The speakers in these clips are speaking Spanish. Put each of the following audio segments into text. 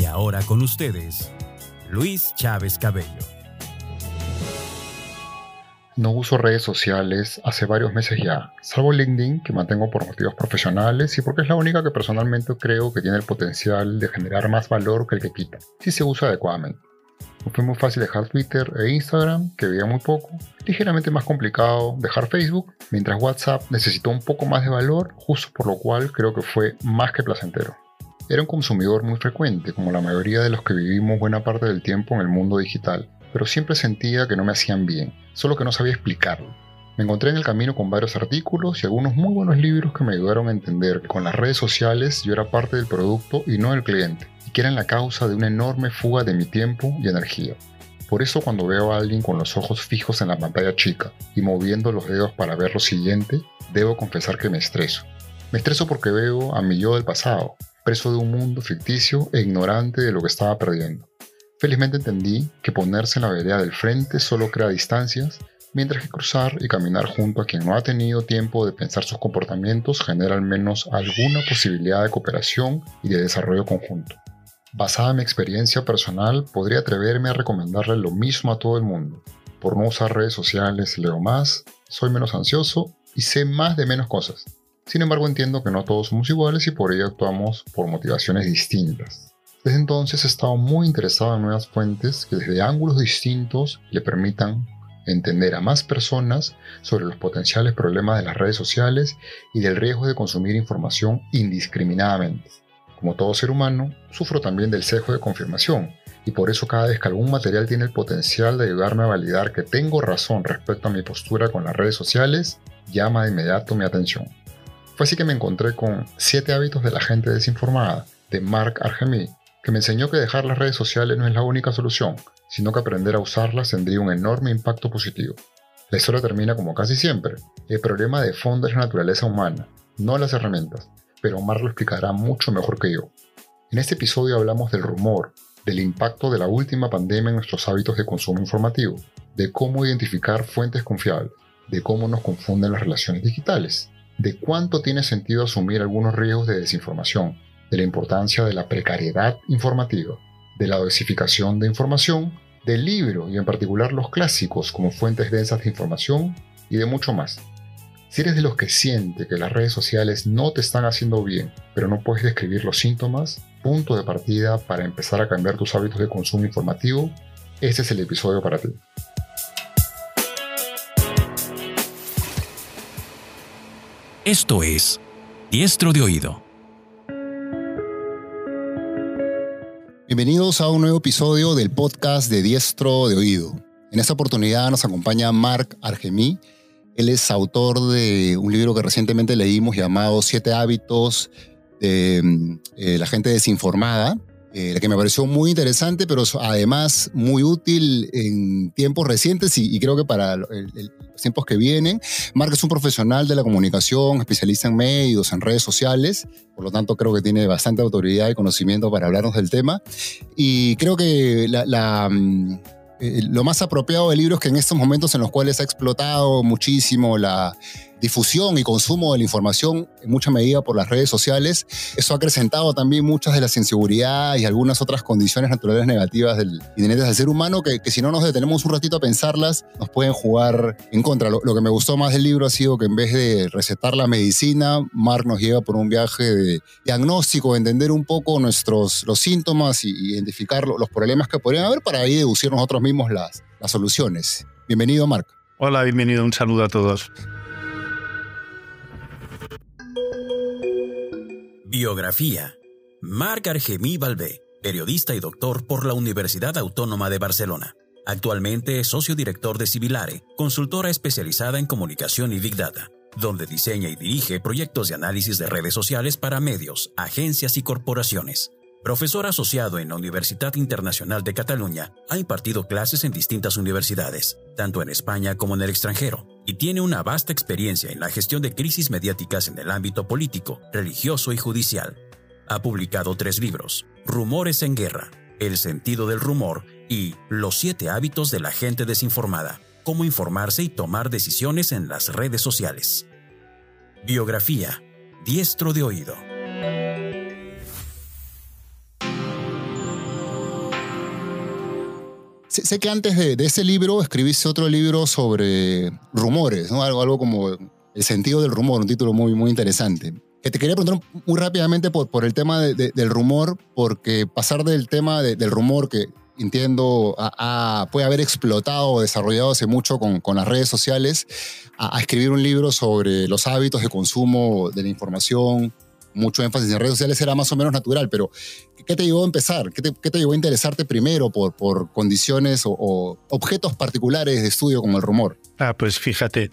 Y ahora con ustedes, Luis Chávez Cabello. No uso redes sociales hace varios meses ya, salvo LinkedIn, que mantengo por motivos profesionales y porque es la única que personalmente creo que tiene el potencial de generar más valor que el que quita, si se usa adecuadamente. Fue muy fácil dejar Twitter e Instagram, que veía muy poco. Ligeramente más complicado dejar Facebook, mientras WhatsApp necesitó un poco más de valor, justo por lo cual creo que fue más que placentero. Era un consumidor muy frecuente, como la mayoría de los que vivimos buena parte del tiempo en el mundo digital, pero siempre sentía que no me hacían bien, solo que no sabía explicarlo. Me encontré en el camino con varios artículos y algunos muy buenos libros que me ayudaron a entender que con las redes sociales yo era parte del producto y no el cliente que eran la causa de una enorme fuga de mi tiempo y energía. Por eso cuando veo a alguien con los ojos fijos en la pantalla chica y moviendo los dedos para ver lo siguiente, debo confesar que me estreso. Me estreso porque veo a mi yo del pasado, preso de un mundo ficticio e ignorante de lo que estaba perdiendo. Felizmente entendí que ponerse en la vereda del frente solo crea distancias, mientras que cruzar y caminar junto a quien no ha tenido tiempo de pensar sus comportamientos genera al menos alguna posibilidad de cooperación y de desarrollo conjunto. Basada en mi experiencia personal, podría atreverme a recomendarle lo mismo a todo el mundo. Por no usar redes sociales, leo más, soy menos ansioso y sé más de menos cosas. Sin embargo, entiendo que no todos somos iguales y por ello actuamos por motivaciones distintas. Desde entonces he estado muy interesado en nuevas fuentes que desde ángulos distintos le permitan entender a más personas sobre los potenciales problemas de las redes sociales y del riesgo de consumir información indiscriminadamente. Como todo ser humano, sufro también del sesgo de confirmación, y por eso cada vez que algún material tiene el potencial de ayudarme a validar que tengo razón respecto a mi postura con las redes sociales, llama de inmediato mi atención. Fue así que me encontré con 7 hábitos de la gente desinformada, de Mark Argemy, que me enseñó que dejar las redes sociales no es la única solución, sino que aprender a usarlas tendría un enorme impacto positivo. La historia termina como casi siempre. El problema de fondo es la naturaleza humana, no las herramientas pero Omar lo explicará mucho mejor que yo. En este episodio hablamos del rumor, del impacto de la última pandemia en nuestros hábitos de consumo informativo, de cómo identificar fuentes confiables, de cómo nos confunden las relaciones digitales, de cuánto tiene sentido asumir algunos riesgos de desinformación, de la importancia de la precariedad informativa, de la dosificación de información, del libro y en particular los clásicos como fuentes densas de información y de mucho más. Si eres de los que siente que las redes sociales no te están haciendo bien, pero no puedes describir los síntomas, punto de partida para empezar a cambiar tus hábitos de consumo informativo, este es el episodio para ti. Esto es Diestro de Oído. Bienvenidos a un nuevo episodio del podcast de Diestro de Oído. En esta oportunidad nos acompaña Mark Argemí, él es autor de un libro que recientemente leímos llamado Siete hábitos de mm, eh, la gente desinformada, eh, que me pareció muy interesante, pero además muy útil en tiempos recientes y, creo que para los tiempos que vienen. Mark es un profesional de la comunicación, especialista en medios, en redes sociales, por lo tanto creo que tiene bastante autoridad y conocimiento para hablarnos del tema. Y creo que la mm, eh, lo más apropiado del libro es que en estos momentos en los cuales ha explotado muchísimo la difusión y consumo de la información en mucha medida por las redes sociales, eso ha acrecentado también muchas de las inseguridades y algunas otras condiciones naturales negativas del, inherentes del ser humano que, si no nos detenemos un ratito a pensarlas, nos pueden jugar en contra. Lo, que me gustó más del libro ha sido que en vez de recetar la medicina, Mark nos lleva por un viaje de diagnóstico, de entender un poco nuestros los síntomas y identificar los problemas que podrían haber para ahí deducir nosotros mismos las, las soluciones. Bienvenido, Mark. Hola, bienvenido. Un saludo a todos. Biografía. Marc Argemí Balbé, periodista y doctor por la Universidad Autónoma de Barcelona. Actualmente es socio director de Civilare, consultora especializada en comunicación y Big Data, donde diseña y dirige proyectos de análisis de redes sociales para medios, agencias y corporaciones. Profesor asociado en la Universidad Internacional de Cataluña, ha impartido clases en distintas universidades, tanto en España como en el extranjero, y tiene una vasta experiencia en la gestión de crisis mediáticas en el ámbito político, religioso y judicial. Ha publicado tres libros, Rumores en Guerra, El sentido del rumor y Los siete hábitos de la gente desinformada, cómo informarse y tomar decisiones en las redes sociales. Biografía, Diestro de Oído. Sé, que antes de, ese libro escribiste otro libro sobre rumores, ¿no? algo, algo como el sentido del rumor, un título muy, muy interesante. Que te quería preguntar muy rápidamente por, por el tema del rumor, porque pasar del tema del rumor que entiendo puede haber explotado o desarrollado hace mucho con, con las redes sociales, a, a, escribir un libro sobre los hábitos de consumo de la información, mucho énfasis en redes sociales era más o menos natural, pero ¿qué te llevó a empezar? ¿Qué te, llevó a interesarte primero por, por condiciones o, objetos particulares de estudio como el rumor? Ah, pues fíjate.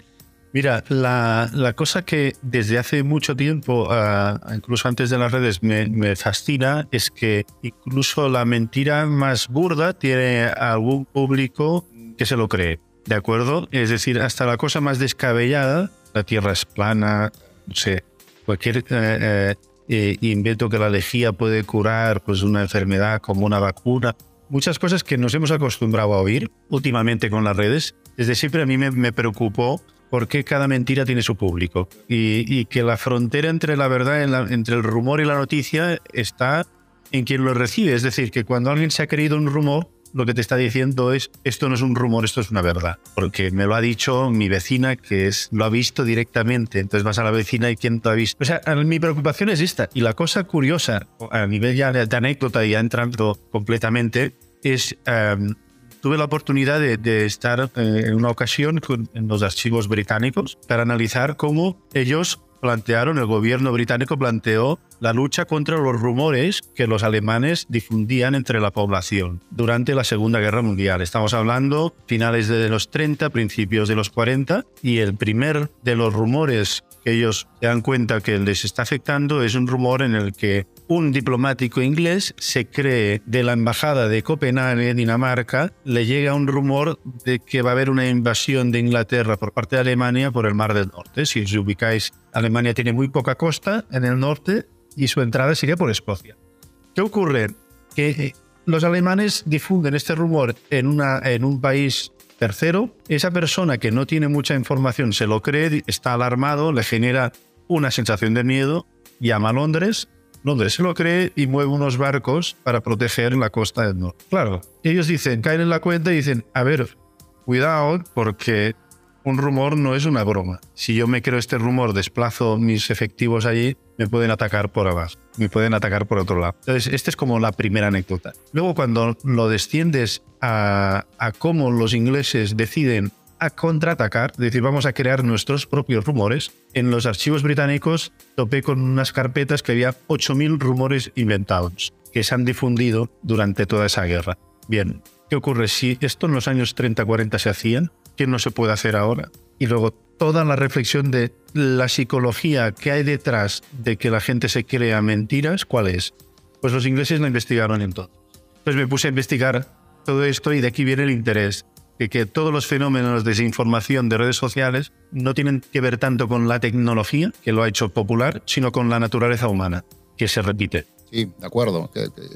Mira, la, la cosa que desde hace mucho tiempo, uh, incluso antes de las redes, me, me, fascina es que incluso la mentira más burda tiene algún público que se lo cree. ¿De acuerdo? Es decir, hasta la cosa más descabellada, la Tierra es plana, no sé, cualquier eh, eh, eh, invento que la lejía puede curar pues una enfermedad como una vacuna, muchas cosas que nos hemos acostumbrado a oír últimamente con las redes. Desde siempre a mí me, preocupó porque cada mentira tiene su público y, que la frontera entre la verdad, entre el rumor y la noticia está en quien lo recibe. Es decir, que cuando alguien se ha creído un rumor, lo que te está diciendo es, esto no es un rumor, esto es una verdad. Porque me lo ha dicho mi vecina, que es, lo ha visto directamente. Entonces vas a la vecina y ¿quién te ha visto? O sea, mi preocupación es esta. Y la cosa curiosa, a nivel ya de anécdota ya entrando completamente, es... Um, tuve la oportunidad de, de estar eh, en una ocasión con, en los archivos británicos para analizar cómo ellos plantearon, el gobierno británico planteó la lucha contra los rumores que los alemanes difundían entre la población durante la Segunda Guerra Mundial. Estamos hablando finales de los 30, principios de los 40, y el primer de los rumores que ellos se dan cuenta que les está afectando es un rumor en el que un diplomático inglés se cree de la embajada de Copenhague, Dinamarca, le llega un rumor de que va a haber una invasión de Inglaterra por parte de Alemania por el Mar del Norte. Si os ubicáis, Alemania tiene muy poca costa en el norte y su entrada sigue por Escocia. ¿Qué ocurre? Que eh, los alemanes difunden este rumor en, en un país tercero. Esa persona que no tiene mucha información se lo cree, está alarmado, le genera una sensación de miedo, llama a Londres, Londres se lo cree y mueve unos barcos para proteger la costa del norte. Claro, ellos dicen, caen en la cuenta y dicen, a ver, cuidado porque un rumor no es una broma. Si yo me creo este rumor, desplazo mis efectivos allí, me pueden atacar por abajo, me pueden atacar por otro lado. Entonces, esta es como la primera anécdota. Luego, cuando lo desciendes a, cómo los ingleses deciden a contraatacar, es decir, vamos a crear nuestros propios rumores. En los archivos británicos topé con unas carpetas que había 8.000 rumores inventados que se han difundido durante toda esa guerra. Bien, ¿qué ocurre? Si esto en los años 30-40 se hacían, que no se puede hacer ahora. Y luego toda la reflexión de la psicología que hay detrás de que la gente se crea mentiras, ¿cuál es? Pues los ingleses la investigaron en todo. Entonces me puse a investigar todo esto y de aquí viene el interés de que todos los fenómenos de desinformación de redes sociales no tienen que ver tanto con la tecnología, que lo ha hecho popular, sino con la naturaleza humana, que se repite. Sí, de acuerdo.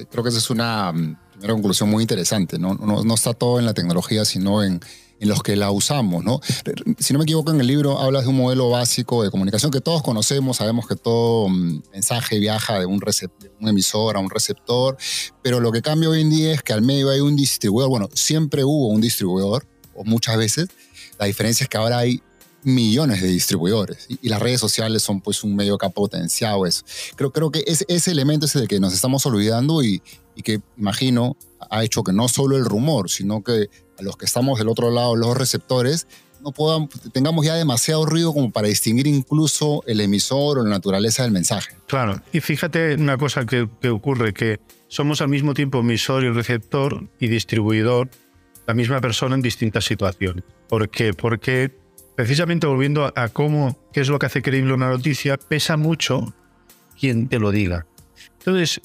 Creo que esa es una mm, primera conclusión muy interesante. No, no, no está todo en la tecnología, sino en, en los que la usamos, ¿no? Si no me equivoco, en el libro hablas de un modelo básico de comunicación que todos conocemos, sabemos que todo mm, mensaje viaja de un, de un emisor a un receptor, pero lo que cambia hoy en día es que al medio hay un distribuidor, bueno, siempre hubo un distribuidor, o muchas veces, la diferencia es que ahora hay millones de distribuidores y, las redes sociales son pues un medio que ha potenciado eso. Creo, creo que ese, ese elemento es el que nos estamos olvidando y, y que imagino ha hecho que no solo el rumor, sino que los que estamos del otro lado, los receptores, no podamos, tengamos ya demasiado ruido como para distinguir incluso el emisor o la naturaleza del mensaje. Claro, y fíjate una cosa que, que ocurre, que somos al mismo tiempo emisor y receptor y distribuidor, la misma persona en distintas situaciones. ¿Por qué? Porque precisamente volviendo a cómo, qué es lo que hace creíble una noticia, pesa mucho quien te lo diga. Entonces,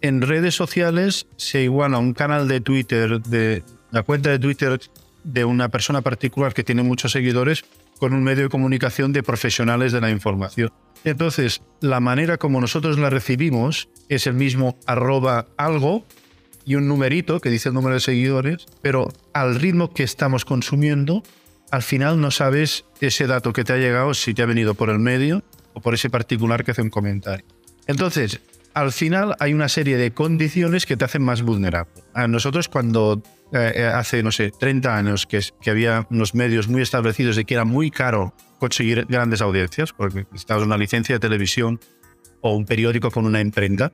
en redes sociales se iguala un canal de Twitter, de la cuenta de Twitter de una persona particular que tiene muchos seguidores con un medio de comunicación de profesionales de la información. Entonces, la manera como nosotros la recibimos es el mismo arroba algo y un numerito que dice el número de seguidores, pero al ritmo que estamos consumiendo, al final no sabes ese dato que te ha llegado si te ha venido por el medio o por ese particular que hace un comentario. Entonces, al final hay una serie de condiciones que te hacen más vulnerable. A nosotros cuando eh, eh, hace, no sé, 30 años que, había unos medios muy establecidos de que era muy caro conseguir grandes audiencias, porque necesitabas una licencia de televisión o un periódico con una imprenta,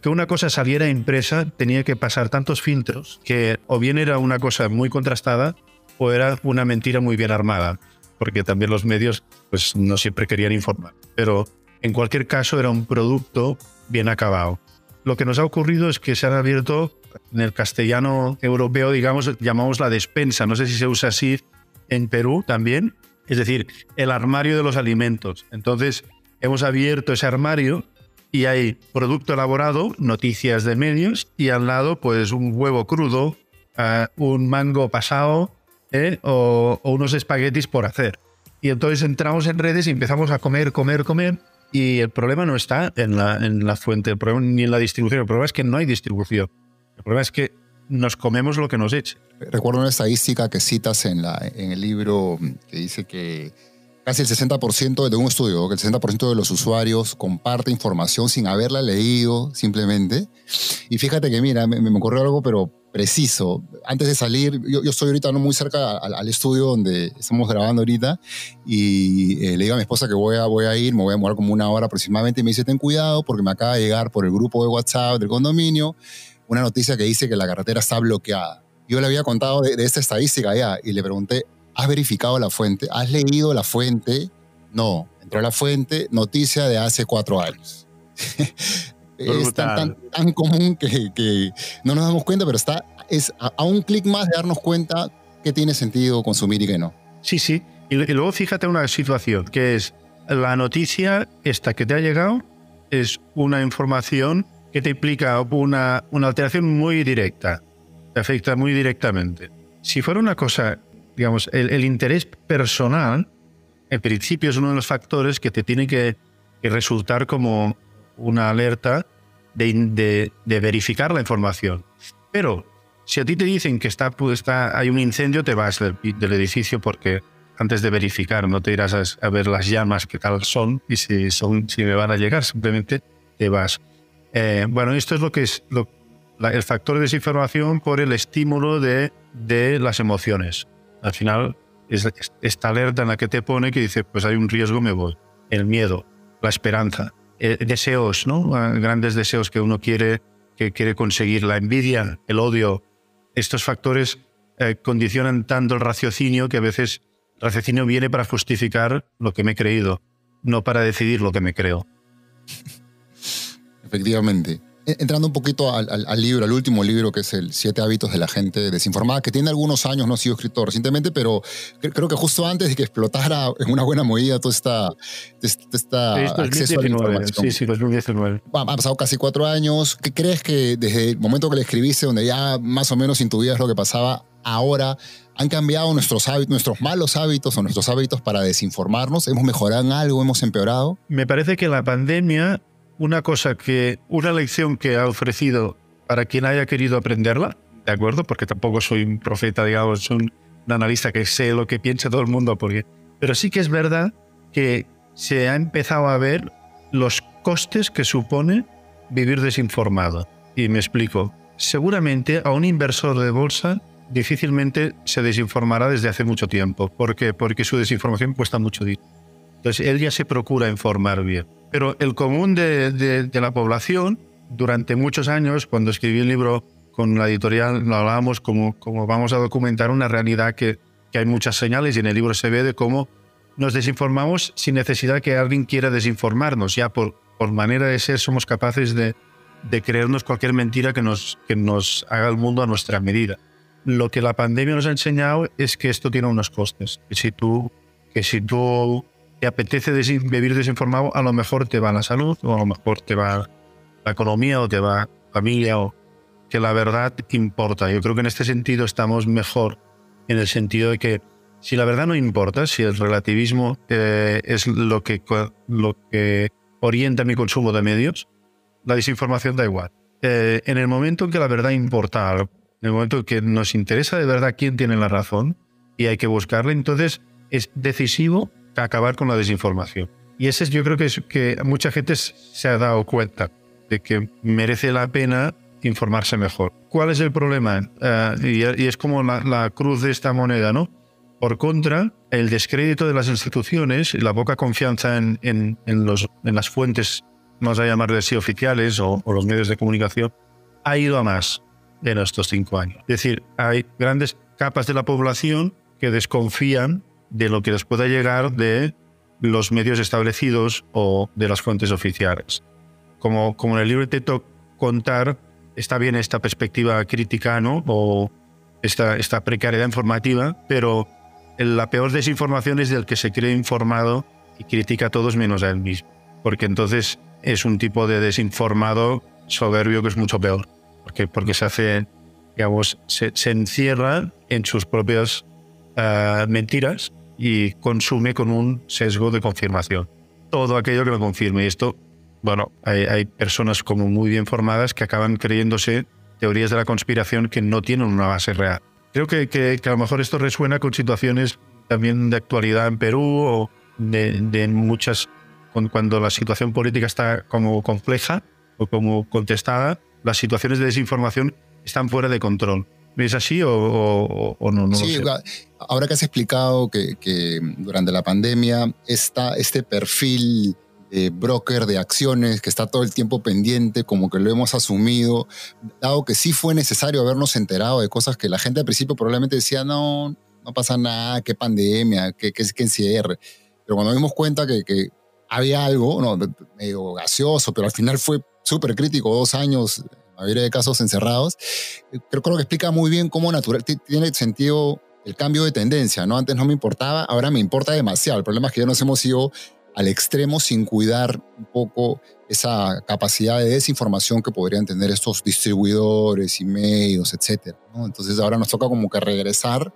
que una cosa saliera impresa tenía que pasar tantos filtros que o bien era una cosa muy contrastada o era una mentira muy bien armada, porque también los medios pues no siempre querían informar. Pero en cualquier caso era un producto bien acabado. Lo que nos ha ocurrido es que se han abierto en el castellano europeo, digamos, llamamos la despensa, no sé si se usa así en Perú también, es decir, el armario de los alimentos. Entonces, hemos abierto ese armario y hay producto elaborado, noticias de medios y al lado pues un huevo crudo, eh, un mango pasado ¿eh? o, unos espaguetis por hacer. Y entonces entramos en redes y empezamos a comer, comer, comer. Y el problema no está en la, en la fuente, el problema, ni en la distribución. El problema es que no hay distribución. El problema es que nos comemos lo que nos eche. Recuerdo una estadística que citas en, la, en el libro que dice que casi el 60% de un estudio, que el 60% de los usuarios comparte información sin haberla leído simplemente. Y fíjate que, mira, me, me ocurrió algo, pero preciso. Antes de salir, yo, yo estoy ahorita no muy cerca al, estudio donde estamos grabando ahorita y eh, le digo a mi esposa que voy a, voy a ir, me voy a demorar como una hora aproximadamente y me dice, ten cuidado porque me acaba de llegar por el grupo de WhatsApp del condominio una noticia que dice que la carretera está bloqueada. Yo le había contado de, esta estadística ya y le pregunté, ¿has verificado la fuente? ¿Has leído la fuente? No, entró a la fuente, noticia de hace cuatro años. es tan, tan, común que, no nos damos cuenta, pero está es a, un clic más de darnos cuenta que tiene sentido consumir y que no. Sí, sí. Y, luego fíjate una situación, que es la noticia esta que te ha llegado es una información que te implica una, una alteración muy directa, te afecta muy directamente. Si fuera una cosa, digamos, el, el interés personal, en principio es uno de los factores que te tiene que, que resultar como una alerta de, de, verificar la información. Pero si a ti te dicen que está, está, hay un incendio, te vas del, edificio porque antes de verificar no te irás a, ver las llamas que tal son y si, son, si me van a llegar, simplemente te vas. Eh, bueno, esto es lo que es el factor de desinformación por el estímulo de, las emociones. Al final, es esta alerta en la que te pone que dice, pues hay un riesgo, me voy. El miedo, la esperanza. Eh, deseos, ¿no? grandes deseos que uno quiere, que quiere conseguir, la envidia, el odio. Estos factores eh, condicionan tanto el raciocinio que a veces el raciocinio viene para justificar lo que me he creído, no para decidir lo que me creo. Efectivamente. E, entrando un poquito al, libro, al último libro, que es el Siete hábitos de la gente desinformada, que tiene algunos años, no ha sido escrito recientemente, pero creo que justo antes de que explotara en una buena medida todo esta, esta acceso a la información. Sí, sí, 2019. Han pasado casi cuatro años. ¿Qué crees que desde el momento que le escribiste, donde ya más o menos intuías lo que pasaba, ahora han cambiado nuestros hábitos, nuestros malos hábitos o nuestros hábitos para desinformarnos? ¿Hemos mejorado en algo? ¿Hemos empeorado? Me parece que la pandemia una cosa que, una lección que ha ofrecido para quien haya querido aprenderla, ¿de acuerdo? Porque tampoco soy un profeta, digamos, soy un, analista que sé lo que piensa todo el mundo, porque, pero sí que es verdad que se ha empezado a ver los costes que supone vivir desinformado. Y me explico. Seguramente a un inversor de bolsa difícilmente se desinformará desde hace mucho tiempo. ¿Por qué? Porque su desinformación cuesta mucho dinero. Entonces él ya se procura informar bien. Pero el común de, la población, durante muchos años, cuando escribí el libro con la editorial, lo hablábamos como, como vamos a documentar una realidad que, que hay muchas señales y en el libro se ve de cómo nos desinformamos sin necesidad que alguien quiera desinformarnos. Ya por, por manera de ser somos capaces de, de creernos cualquier mentira que nos, que nos haga el mundo a nuestra medida. Lo que la pandemia nos ha enseñado es que esto tiene unos costes. Que si tú, que si tú te apetece vivir desinformado, a lo mejor te va la salud, o a lo mejor te va la economía, o te va familia o que la verdad importa. Yo creo que en este sentido estamos mejor en el sentido de que si la verdad no importa, si el relativismo eh, es lo que, lo que orienta mi consumo de medios, la desinformación da igual. Eh, en el momento en que la verdad importa en el momento en que nos interesa de verdad quién tiene la razón y hay que buscarla, entonces es decisivo acabar con la desinformación. Y ese es, yo creo que, es, que mucha gente se ha dado cuenta de que merece la pena informarse mejor. ¿Cuál es el problema? Eh, y, es como la, cruz de esta moneda, ¿no? Por contra, el descrédito de las instituciones y la poca confianza en, en, los, en las fuentes, vamos a llamarles así, oficiales o, o, los medios de comunicación, ha ido a más en estos cinco años. Es decir, hay grandes capas de la población que desconfían de lo que les pueda llegar de los medios establecidos o de las fuentes oficiales. Como, como en el libro intento contar, está bien esta perspectiva crítica ¿no? o esta, esta precariedad informativa, pero la peor desinformación es del que se cree informado y critica a todos menos a él mismo. Porque entonces es un tipo de desinformado soberbio que es mucho peor. Porque, porque se hace, digamos, se, se encierra en sus propias uh, mentiras y consume con un sesgo de confirmación. Todo aquello que lo confirme. Y esto, bueno, hay, personas como muy bien formadas que acaban creyéndose teorías de la conspiración que no tienen una base real. Creo que, que, a lo mejor esto resuena con situaciones también de actualidad en Perú o de muchas, cuando la situación política está como compleja o como contestada, las situaciones de desinformación están fuera de control. ¿Es así o, no? sí, ahora que has explicado que, durante la pandemia esta, este perfil de broker de acciones que está todo el tiempo pendiente, como que lo hemos asumido, dado que sí fue necesario habernos enterado de cosas que la gente al principio probablemente decía, no, no pasa nada, qué pandemia, qué, qué, qué encierre. Pero cuando dimos cuenta que, que había algo, no, medio gaseoso, pero al final fue súper crítico, dos años mayoría de casos encerrados, eh, creo, creo que explica muy bien cómo natural, tiene sentido el cambio de tendencia, ¿no? Antes no me importaba, ahora me importa demasiado. El problema es que ya nos hemos ido al extremo sin cuidar un poco esa capacidad de desinformación que podrían tener estos distribuidores y medios, etc. ¿no? Entonces ahora nos toca como que regresar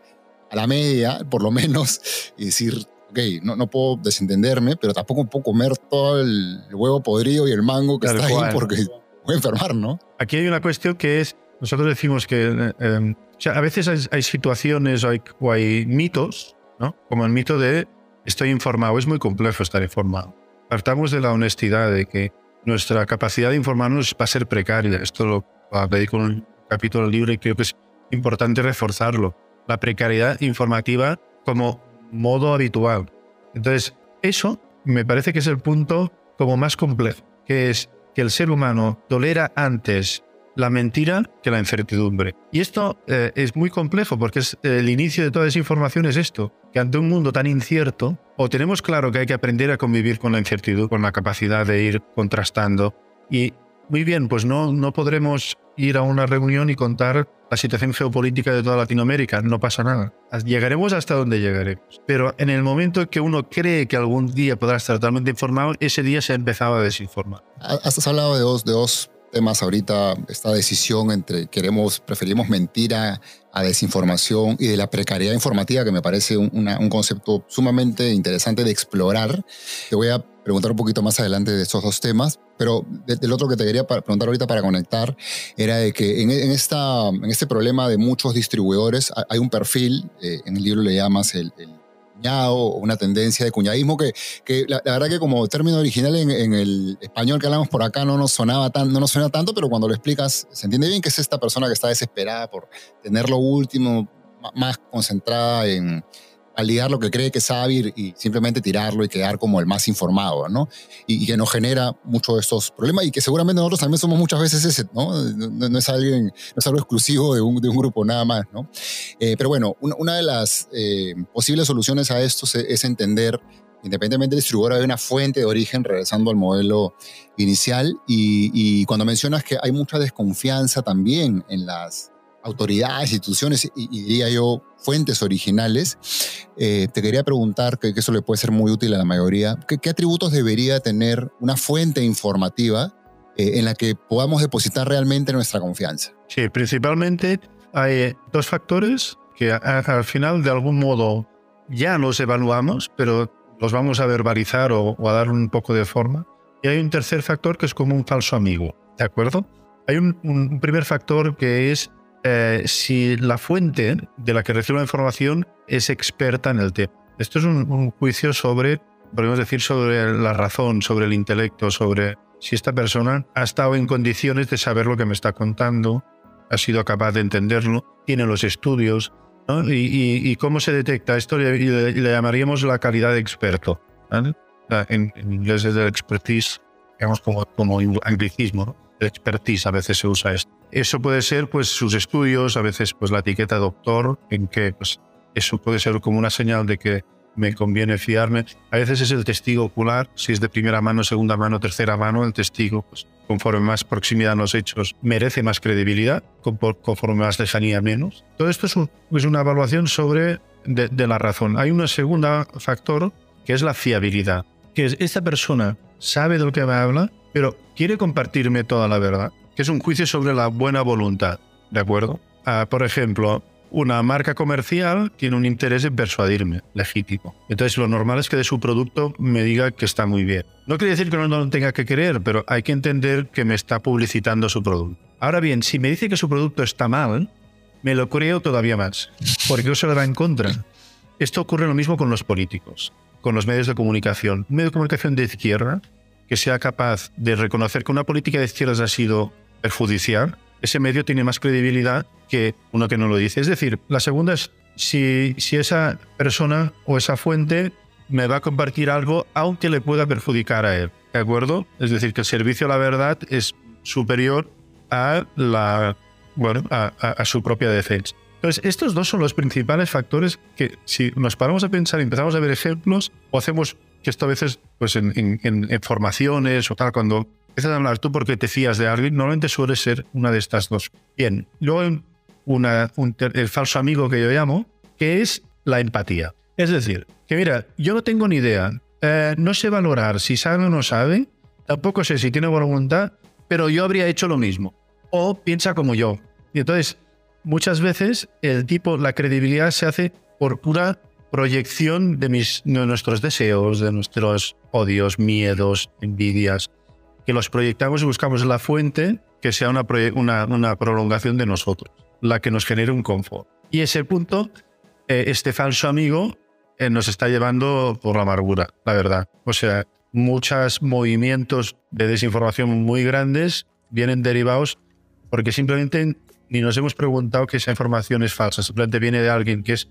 a la media, por lo menos, y decir, ok, no, no puedo desentenderme, pero tampoco puedo comer todo el huevo podrido y el mango que está ahí porque enfermar, ¿no? Aquí hay una cuestión que es, nosotros decimos que eh, em, a veces hay, situaciones o hay, mitos, ¿no? Como el mito de estoy informado, es muy complejo estar informado. Partamos de la honestidad de que nuestra capacidad de informarnos va a ser precaria. Esto lo hablé con un capítulo del libro y creo que es importante reforzarlo. La precariedad informativa como modo habitual. Entonces, eso me parece que es el punto como más complejo, que es que el ser humano tolera antes la mentira que la incertidumbre. Y esto eh, es muy complejo porque es, el inicio de toda esa información es esto, que ante un mundo tan incierto, o tenemos claro que hay que aprender a convivir con la incertidumbre, con la capacidad de ir contrastando. Y muy bien, pues no, no podremos ir a una reunión y contar la situación geopolítica de toda Latinoamérica, no pasa nada. Llegaremos hasta donde llegaremos. Pero en el momento en que uno cree que algún día podrá estar totalmente informado, ese día se ha empezado a desinformar. Has hablado de dos, de dos temas ahorita, esta decisión entre queremos, preferimos mentira a desinformación y de la precariedad informativa, que me parece un, un concepto sumamente interesante de explorar. Te voy a preguntar un poquito más adelante de estos dos temas, pero del otro que te quería preguntar ahorita para conectar era de que en, esta, en este problema de muchos distribuidores hay un perfil, eh, en el libro le llamas el, el o una tendencia de cuñadismo que, que la, verdad que como término original en, el español que hablamos por acá no nos sonaba tan, no nos suena tanto, pero cuando lo explicas se entiende bien que es esta persona que está desesperada por tener lo último, más concentrada en, ligar lo que cree que sabe y simplemente tirarlo y quedar como el más informado, ¿no? Y, que nos genera muchos de estos problemas y que seguramente nosotros también somos muchas veces ese, ¿no? No, es, alguien, no es algo exclusivo de un, grupo nada más, ¿no? Eh, pero bueno, una, de las eh, posibles soluciones a esto es, entender independientemente del distribuidor, hay una fuente de origen, regresando al modelo inicial, y, y, cuando mencionas que hay mucha desconfianza también en las autoridades, instituciones y, diría yo fuentes originales, eh, te quería preguntar, que, eso le puede ser muy útil a la mayoría, ¿qué, atributos debería tener una fuente informativa eh, en la que podamos depositar realmente nuestra confianza. Sí, principalmente hay dos factores que al final de algún modo ya los evaluamos, pero los vamos a verbalizar o, a dar un poco de forma. Y hay un tercer factor que es como un falso amigo, ¿de acuerdo? Hay un, primer factor que es eh, si la fuente de la que recibe la información es experta en el tema. Esto es un, un juicio sobre, podemos decir, sobre la razón, sobre el intelecto, sobre si esta persona ha estado en condiciones de saber lo que me está contando, ha sido capaz de entenderlo, tiene los estudios, y, cómo se detecta esto? Le, le, llamaríamos la calidad de experto. En, inglés es el expertise, digamos como, como anglicismo, el expertise a veces se usa esto. Eso puede ser pues sus estudios, a veces pues la etiqueta doctor, en que pues, eso puede ser como una señal de que me conviene fiarme. A veces es el testigo ocular, si es de primera mano, segunda mano, tercera mano, el testigo, pues, conforme más proximidad a los hechos, merece más credibilidad, conforme más lejanía menos. Todo esto es, una evaluación sobre de, la razón. Hay un segundo factor que es la fiabilidad, que es esta persona sabe de lo que me habla, pero quiere compartirme toda la verdad, que es un juicio sobre la buena voluntad, ¿de acuerdo? Ah, por ejemplo, una marca comercial tiene un interés en persuadirme, legítimo. Entonces lo normal es que de su producto me diga que está muy bien. No quiere decir que no lo tenga que querer, pero hay que entender que me está publicitando su producto. Ahora bien, si me dice que su producto está mal, me lo creo todavía más, porque eso le va en contra. Esto ocurre lo mismo con los políticos, con los medios de comunicación. Un medio de comunicación de izquierda que sea capaz de reconocer que una política de izquierdas ha sido perjudicial, ese medio tiene más credibilidad que uno que no lo dice. Es decir, la segunda es si, si esa persona o esa fuente me va a compartir algo aunque le pueda perjudicar a él. ¿De acuerdo? Es decir, que el servicio a la verdad es superior a, la, bueno, a, su propia defensa. Entonces, estos dos son los principales factores que si nos paramos a pensar empezamos a ver ejemplos o hacemos que esto a veces pues en, en, en formaciones o tal, cuando empiezas a hablar tú porque te fías de alguien, normalmente suele ser una de estas dos. Bien, luego una, el falso amigo que yo llamo, que es la empatía. Es decir, que mira, yo no tengo ni idea, eh, no sé valorar si sabe o no sabe, tampoco sé si tiene voluntad, pero yo habría hecho lo mismo. O piensa como yo. Y entonces, muchas veces el tipo, la credibilidad se hace por pura proyección de, mis, de nuestros deseos, de nuestros odios, miedos, envidias que los proyectamos y buscamos la fuente que sea una, una, prolongación de nosotros, la que nos genere un confort. Y ese punto, eh, este falso amigo eh, nos está llevando por la amargura, la verdad. O sea, muchos movimientos de desinformación muy grandes vienen derivados porque simplemente ni nos hemos preguntado que esa información es falsa, simplemente viene de alguien que es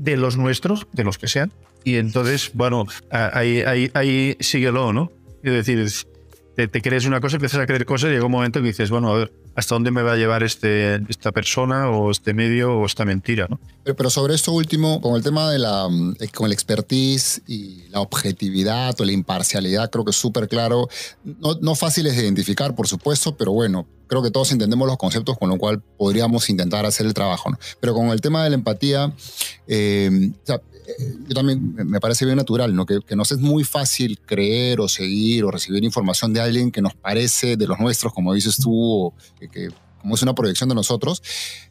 de los nuestros, de los que sean, y entonces, bueno, ahí, ahí, ahí síguelo, ¿no? Es decir, te, crees una cosa, empiezas a creer cosas y llega un momento que dices, bueno, a ver, ¿hasta dónde me va a llevar este, esta persona o este medio o esta mentira? ¿no? Pero, sobre esto último, con el tema de la, eh, con el expertise y la objetividad o la imparcialidad, creo que es súper claro. No, no fáciles de identificar, por supuesto, pero bueno, creo que todos entendemos los conceptos con lo cual podríamos intentar hacer el trabajo. ¿no? Pero con el tema de la empatía, eh, yo también me parece bien natural, ¿no? Que, que, nos es muy fácil creer o seguir o recibir información de alguien que nos parece de los nuestros, como dices tú, que, como es una proyección de nosotros.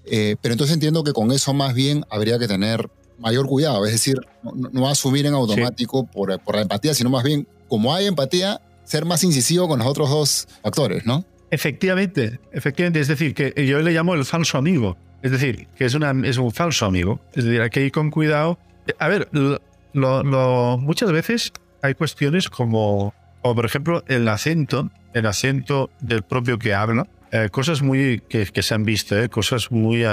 Eh, pero entonces entiendo que con eso más bien habría que tener mayor cuidado, es decir, no, asumir en automático por, por la empatía, sino más bien, como hay empatía, ser más incisivo con los otros dos factores, ¿no? Efectivamente, efectivamente, es decir, que yo le llamo el falso amigo, es decir, que es, una, es un falso amigo, es decir, hay que ir con cuidado a ver, lo, muchas veces hay cuestiones como, por ejemplo, el acento, el acento del propio que habla, eh, cosas muy que, se han visto, eh, cosas muy,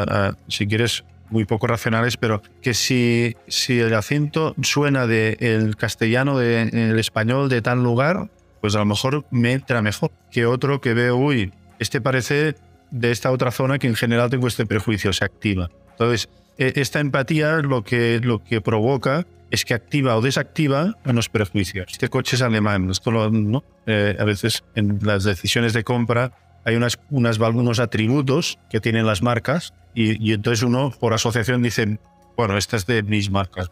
si quieres, muy poco racionales, pero que si, si el acento suena del castellano, del español de tal lugar, pues a lo mejor me entra mejor que otro que veo, uy, este parece de esta otra zona que en general tengo este prejuicio, se activa. Entonces, e, esta empatía lo que, lo que provoca es que activa o desactiva los prejuicios. Este coche es alemán, esto. Eh, a veces en las decisiones de compra hay unas, unas, unos atributos que tienen las marcas y, y, entonces uno por asociación dice, bueno, esta es de mis marcas.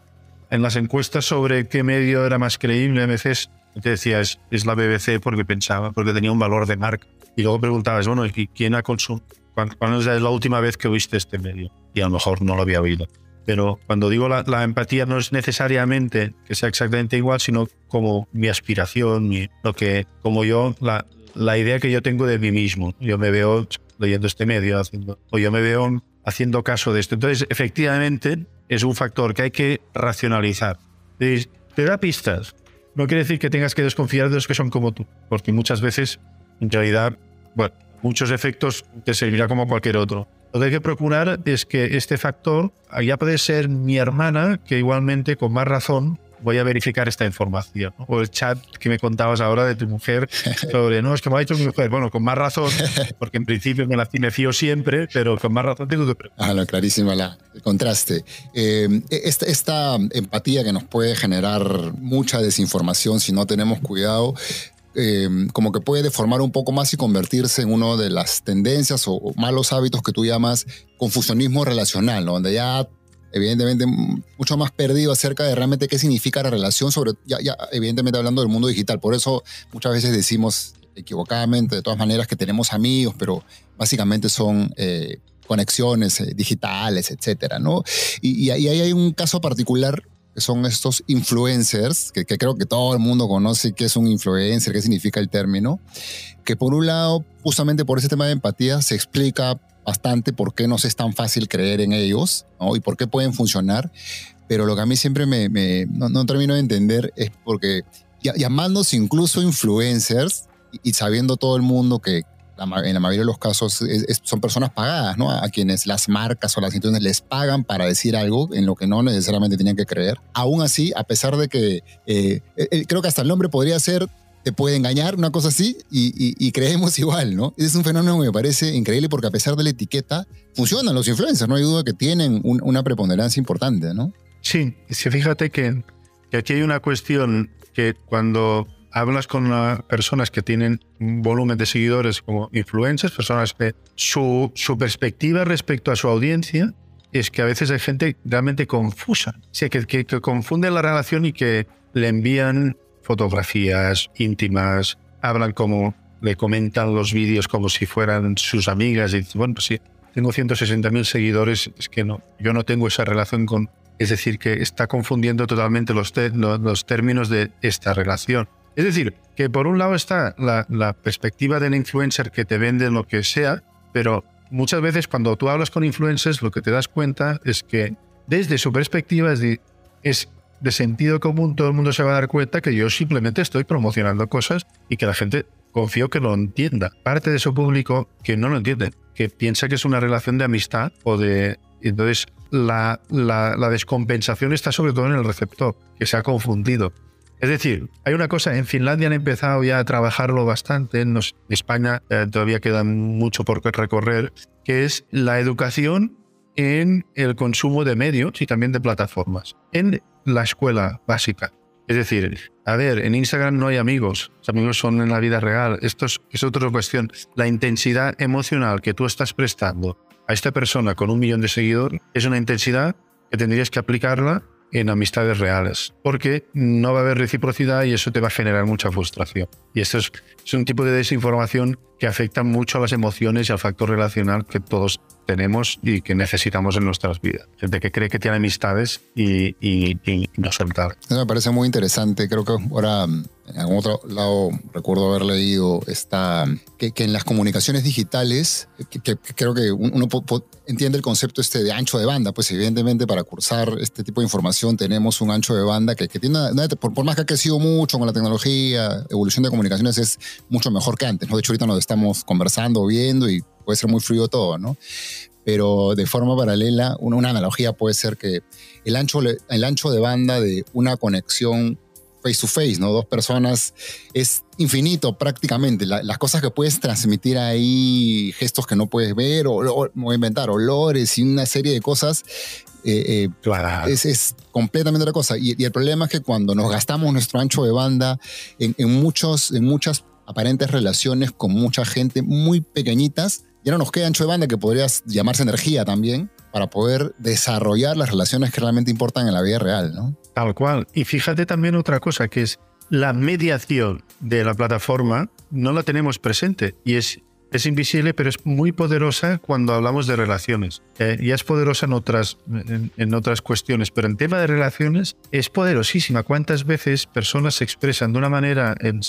En las encuestas sobre qué medio era más creíble, a veces te decía, es, es la BBC porque pensaba, porque tenía un valor de marca. Y luego preguntabas, bueno, ¿y quién ha consumido? ¿Cuándo es la última vez que oíste este medio? Y a lo mejor no lo había oído. Pero cuando digo la, la, empatía no es necesariamente que sea exactamente igual, sino como mi aspiración, mi, lo que, como yo, la, la idea que yo tengo de mí mismo. Yo me veo leyendo este medio, haciendo, o yo me veo haciendo caso de esto. Entonces, efectivamente, es un factor que hay que racionalizar. Te da pistas. No quiere decir que tengas que desconfiar de los que son como tú, porque muchas veces, en realidad, bueno, muchos efectos te servirá como cualquier otro. Lo que hay que procurar es que este factor, ya puede ser mi hermana, que igualmente con más razón voy a verificar esta información. O el chat que me contabas ahora de tu mujer sobre, no, es que me ha dicho mi mujer. Bueno, con más razón, porque en principio me la me fío siempre, pero con más razón tengo que preguntar. Ah, no, clarísima la, el contraste. Eh, esta, esta empatía que nos puede generar mucha desinformación si no tenemos cuidado, eh, como que puede deformar un poco más y convertirse en una de las tendencias o, malos hábitos que tú llamas confusionismo relacional, donde ya evidentemente mucho más perdido acerca de realmente qué significa la relación, sobre, ya, evidentemente hablando del mundo digital. Por eso muchas veces decimos equivocadamente, de todas maneras, que tenemos amigos, pero básicamente son eh, conexiones eh, digitales, etcétera, ¿no? Y, ahí hay un caso particular son estos influencers, que, que, creo que todo el mundo conoce qué es un influencer, qué significa el término, que por un lado, justamente por ese tema de empatía, se explica bastante por qué nos es tan fácil creer en ellos ¿no? y por qué pueden funcionar. Pero lo que a mí siempre me, me no, no, termino de entender es porque llamándose incluso influencers y, y sabiendo todo el mundo que en la mayoría de los casos es, es, son personas pagadas, ¿no? A quienes las marcas o las instituciones les pagan para decir algo en lo que no necesariamente tenían que creer. Aún así, a pesar de que eh, eh, creo que hasta el nombre podría ser te puede engañar, una cosa así, y, y, y, creemos igual, ¿no? Es un fenómeno que me parece increíble porque a pesar de la etiqueta, funcionan los influencers, no hay duda que tienen un, una preponderancia importante, ¿no? Sí, sí fíjate que, que, aquí hay una cuestión que cuando hablas con personas que tienen un volumen de seguidores como influencers, personas que su, su perspectiva respecto a su audiencia es que a veces hay gente realmente confusa, o sea, que, que, que confunde la relación y que le envían fotografías íntimas, hablan como, le comentan los vídeos como si fueran sus amigas y bueno, pues sí, tengo 160.000 seguidores, es que no, yo no tengo esa relación con, es decir, que está confundiendo totalmente los, te, los términos de esta relación. Es decir, que por un lado está la, la perspectiva del influencer que te vende lo que sea, pero muchas veces cuando tú hablas con influencers lo que te das cuenta es que desde su perspectiva es, de, sentido común, todo el mundo se va a dar cuenta que yo simplemente estoy promocionando cosas y que la gente confío que lo entienda. Parte de su público que no lo entiende, que piensa que es una relación de amistad o de... Entonces, la descompensación está sobre todo en el receptor, que se ha confundido. Es decir, hay una cosa, en Finlandia han empezado ya a trabajarlo bastante, en España eh, todavía queda mucho por recorrer, que es la educación en el consumo de medios y también de plataformas. En la escuela básica. Es decir, a ver, en Instagram no hay amigos, los amigos son en la vida real. Esto es, es otra cuestión. La intensidad emocional que tú estás prestando a esta persona con un millón de seguidores es una intensidad que tendrías que aplicarla en amistades reales, porque no va a haber reciprocidad y eso te va a generar mucha frustración. Y esto es, un tipo de desinformación que afecta mucho a las emociones y al factor relacional que todos tenemos y que necesitamos en nuestras vidas. Gente que cree que tiene amistades y, y, y no. Eso me parece muy interesante. Creo que ahora en algún otro lado recuerdo haber leído esta, que, en las comunicaciones digitales, que, creo que uno entiende el concepto este de ancho de banda, pues evidentemente para cursar este tipo de información tenemos un ancho de banda que, que tiene, por, más que ha crecido mucho con la tecnología, evolución de comunicaciones es mucho mejor que antes. ¿no? De hecho, ahorita nos estamos conversando, viendo y puede ser muy frío todo, ¿no? Pero de forma paralela, una, una analogía puede ser que el ancho, el ancho de banda de una conexión face to face, ¿no? Dos personas es infinito prácticamente. La, las cosas que puedes transmitir ahí, gestos que no puedes ver, o, o, o inventar olores y una serie de cosas, eh, eh, claro. es, es, completamente otra cosa. Y, y, el problema es que cuando nos gastamos nuestro ancho de banda en, en, muchos, en muchas aparentes relaciones con mucha gente muy pequeñitas, ya no nos queda ancho de banda que podría llamarse energía también para poder desarrollar las relaciones que realmente importan en la vida real, ¿no? Tal cual. Y fíjate también otra cosa, que es la mediación de la plataforma no la tenemos presente y es es invisible, pero es muy poderosa cuando hablamos de relaciones. Eh, ya es poderosa en otras, en, en, otras cuestiones, pero en tema de relaciones es poderosísima. ¿Cuántas veces personas se expresan de una manera en,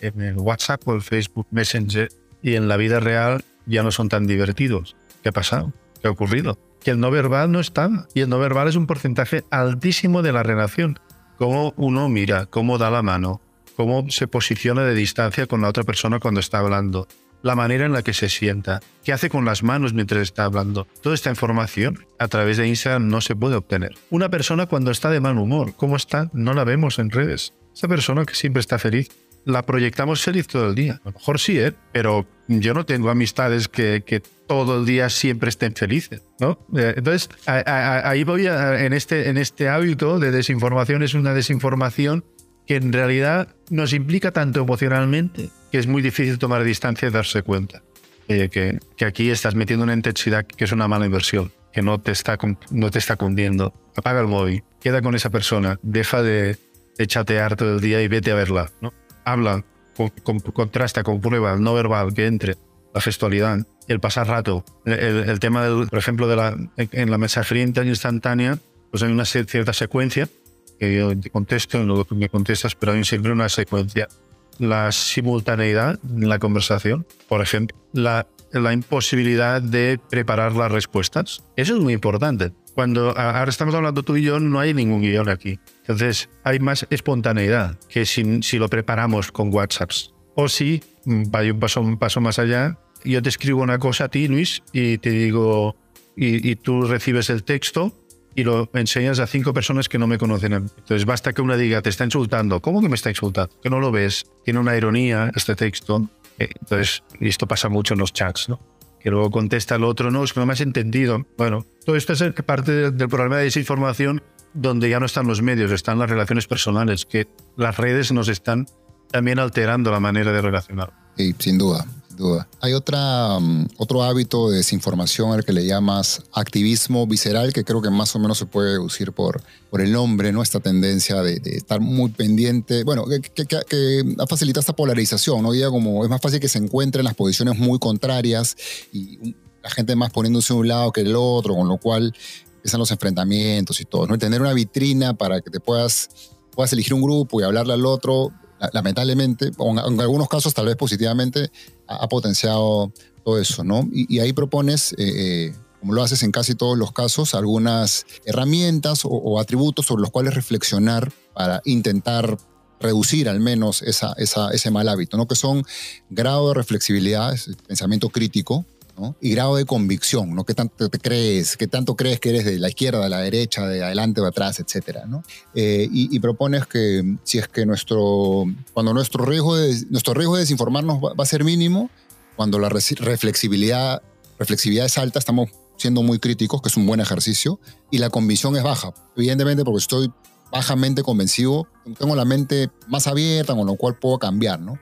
en el WhatsApp o el Facebook Messenger y en la vida real ya no son tan divertidos? ¿Qué ha pasado? ¿Qué ha ocurrido? Que el no verbal no está. Y el no verbal es un porcentaje altísimo de la relación. Cómo uno mira, cómo da la mano, cómo se posiciona de distancia con la otra persona cuando está hablando, la manera en la que se sienta, qué hace con las manos mientras está hablando. Toda esta información a través de Instagram no se puede obtener. Una persona cuando está de mal humor, ¿cómo está? No la vemos en redes. Esa persona que siempre está feliz, la proyectamos feliz todo el día. A lo mejor sí, ¿eh? pero yo no tengo amistades que, que todo el día siempre estén felices. ¿no? Eh, entonces, ahí voy en, este, en este hábito de desinformación, es una desinformación que en realidad nos implica tanto emocionalmente que es muy difícil tomar distancia y darse cuenta eh, que, que, aquí estás metiendo una intensidad que es una mala inversión, que no te está, no te está cundiendo. Apaga el móvil, queda con esa persona, deja de, de chatear todo el día y vete a verla. ¿no? Habla, con, con, contrasta, comprueba el no verbal que entre, la gestualidad, el pasar rato, el, tema, del, por ejemplo, de la, en la mensajería instantánea, pues hay una cierta secuencia que yo te contesto, en lo que me contestas, pero hay siempre una secuencia. La simultaneidad en la conversación, por ejemplo, la, la imposibilidad de preparar las respuestas. Eso es muy importante. Cuando ahora estamos hablando tú y yo, no hay ningún guion aquí. Entonces, hay más espontaneidad que si, si lo preparamos con WhatsApps. O si, vaya un paso, un paso más allá, yo te escribo una cosa a ti, Luis, y te digo, y, y tú recibes el texto y lo enseñas a cinco personas que no me conocen. Entonces basta que una diga, te está insultando. ¿Cómo que me está insultando? Que no lo ves. Tiene una ironía este texto. Eh, entonces, y esto pasa mucho en los chats, ¿no? Que luego contesta el otro, no, es que no me has entendido. Bueno, todo esto es parte del problema de desinformación donde ya no están los medios, están las relaciones personales, que las redes nos están también alterando la manera de relacionar. Sí, sin duda duda. Hay otra, um, otro hábito de desinformación al que le llamas activismo visceral, que creo que más o menos se puede deducir por, por el nombre, ¿no? Esta tendencia de, estar muy pendiente, bueno, que, que, que, facilita esta polarización, ¿no? Ya como es más fácil que se encuentren las posiciones muy contrarias y la gente más poniéndose de un lado que el otro, con lo cual empiezan los enfrentamientos y todo, ¿no? Y tener una vitrina para que te puedas, puedas elegir un grupo y hablarle al otro, lamentablemente, o en, algunos casos tal vez positivamente, ha, potenciado todo eso, ¿no? Y, ahí propones, eh, eh, como lo haces en casi todos los casos, algunas herramientas o, atributos sobre los cuales reflexionar para intentar reducir al menos esa, ese mal hábito, ¿no? Que son grado de reflexibilidad, pensamiento crítico, ¿no? y grado de convicción, ¿no? ¿Qué tanto te crees? ¿Qué tanto crees que eres de la izquierda, de la derecha, de adelante o de atrás, etcétera, ¿no? Eh, y, y, propones que si es que nuestro, cuando nuestro riesgo de, nuestro riesgo de desinformarnos va, va a ser mínimo, cuando la reflexibilidad, reflexibilidad es alta, estamos siendo muy críticos, que es un buen ejercicio, y la convicción es baja, evidentemente porque estoy bajamente convencido, tengo la mente más abierta, con lo cual puedo cambiar, ¿no?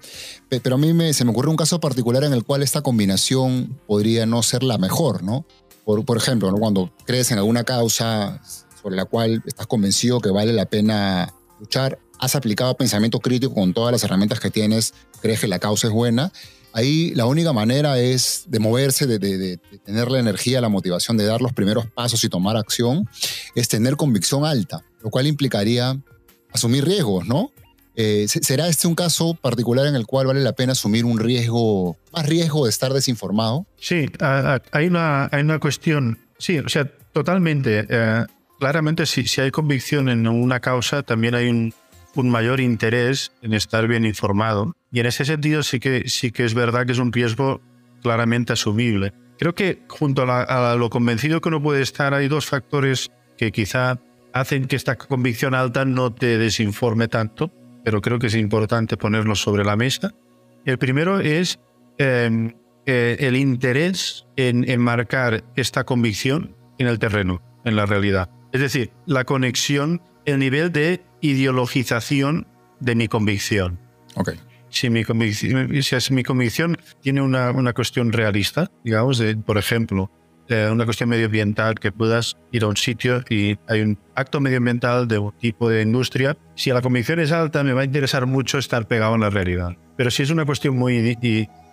Pero a mí me, se me ocurre un caso particular en el cual esta combinación podría no ser la mejor, ¿no? Por, por ejemplo, ¿no? cuando crees en alguna causa sobre la cual estás convencido que vale la pena luchar, has aplicado pensamiento crítico con todas las herramientas que tienes, crees que la causa es buena, ahí la única manera es de moverse, de, de, de, tener la energía, la motivación de dar los primeros pasos y tomar acción, es tener convicción alta, lo cual implicaría asumir riesgos, ¿no? Eh, ¿Será este un caso particular en el cual vale la pena asumir un riesgo, más riesgo de estar desinformado? Sí, hay una, hay una cuestión, sí, o sea, totalmente. Eh, claramente, si, si hay convicción en una causa, también hay un, un mayor interés en estar bien informado. Y en ese sentido sí que, sí que es verdad que es un riesgo claramente asumible. Creo que junto a, la, a, lo convencido que uno puede estar hay dos factores que quizá hacen que esta convicción alta no te desinforme tanto, pero creo que es importante ponerlos sobre la mesa. El primero es eh, eh, el interés en, en marcar esta convicción en el terreno, en la realidad. Es decir, la conexión, el nivel de ideologización de mi convicción. Okay. Si mi convicción, si mi convicción tiene una, una cuestión realista, digamos, de, por ejemplo, eh, una cuestión medioambiental, que puedas ir a un sitio y hay un acto medioambiental de un tipo de industria, si la convicción es alta, me va a interesar mucho estar pegado en la realidad. Pero si es una cuestión muy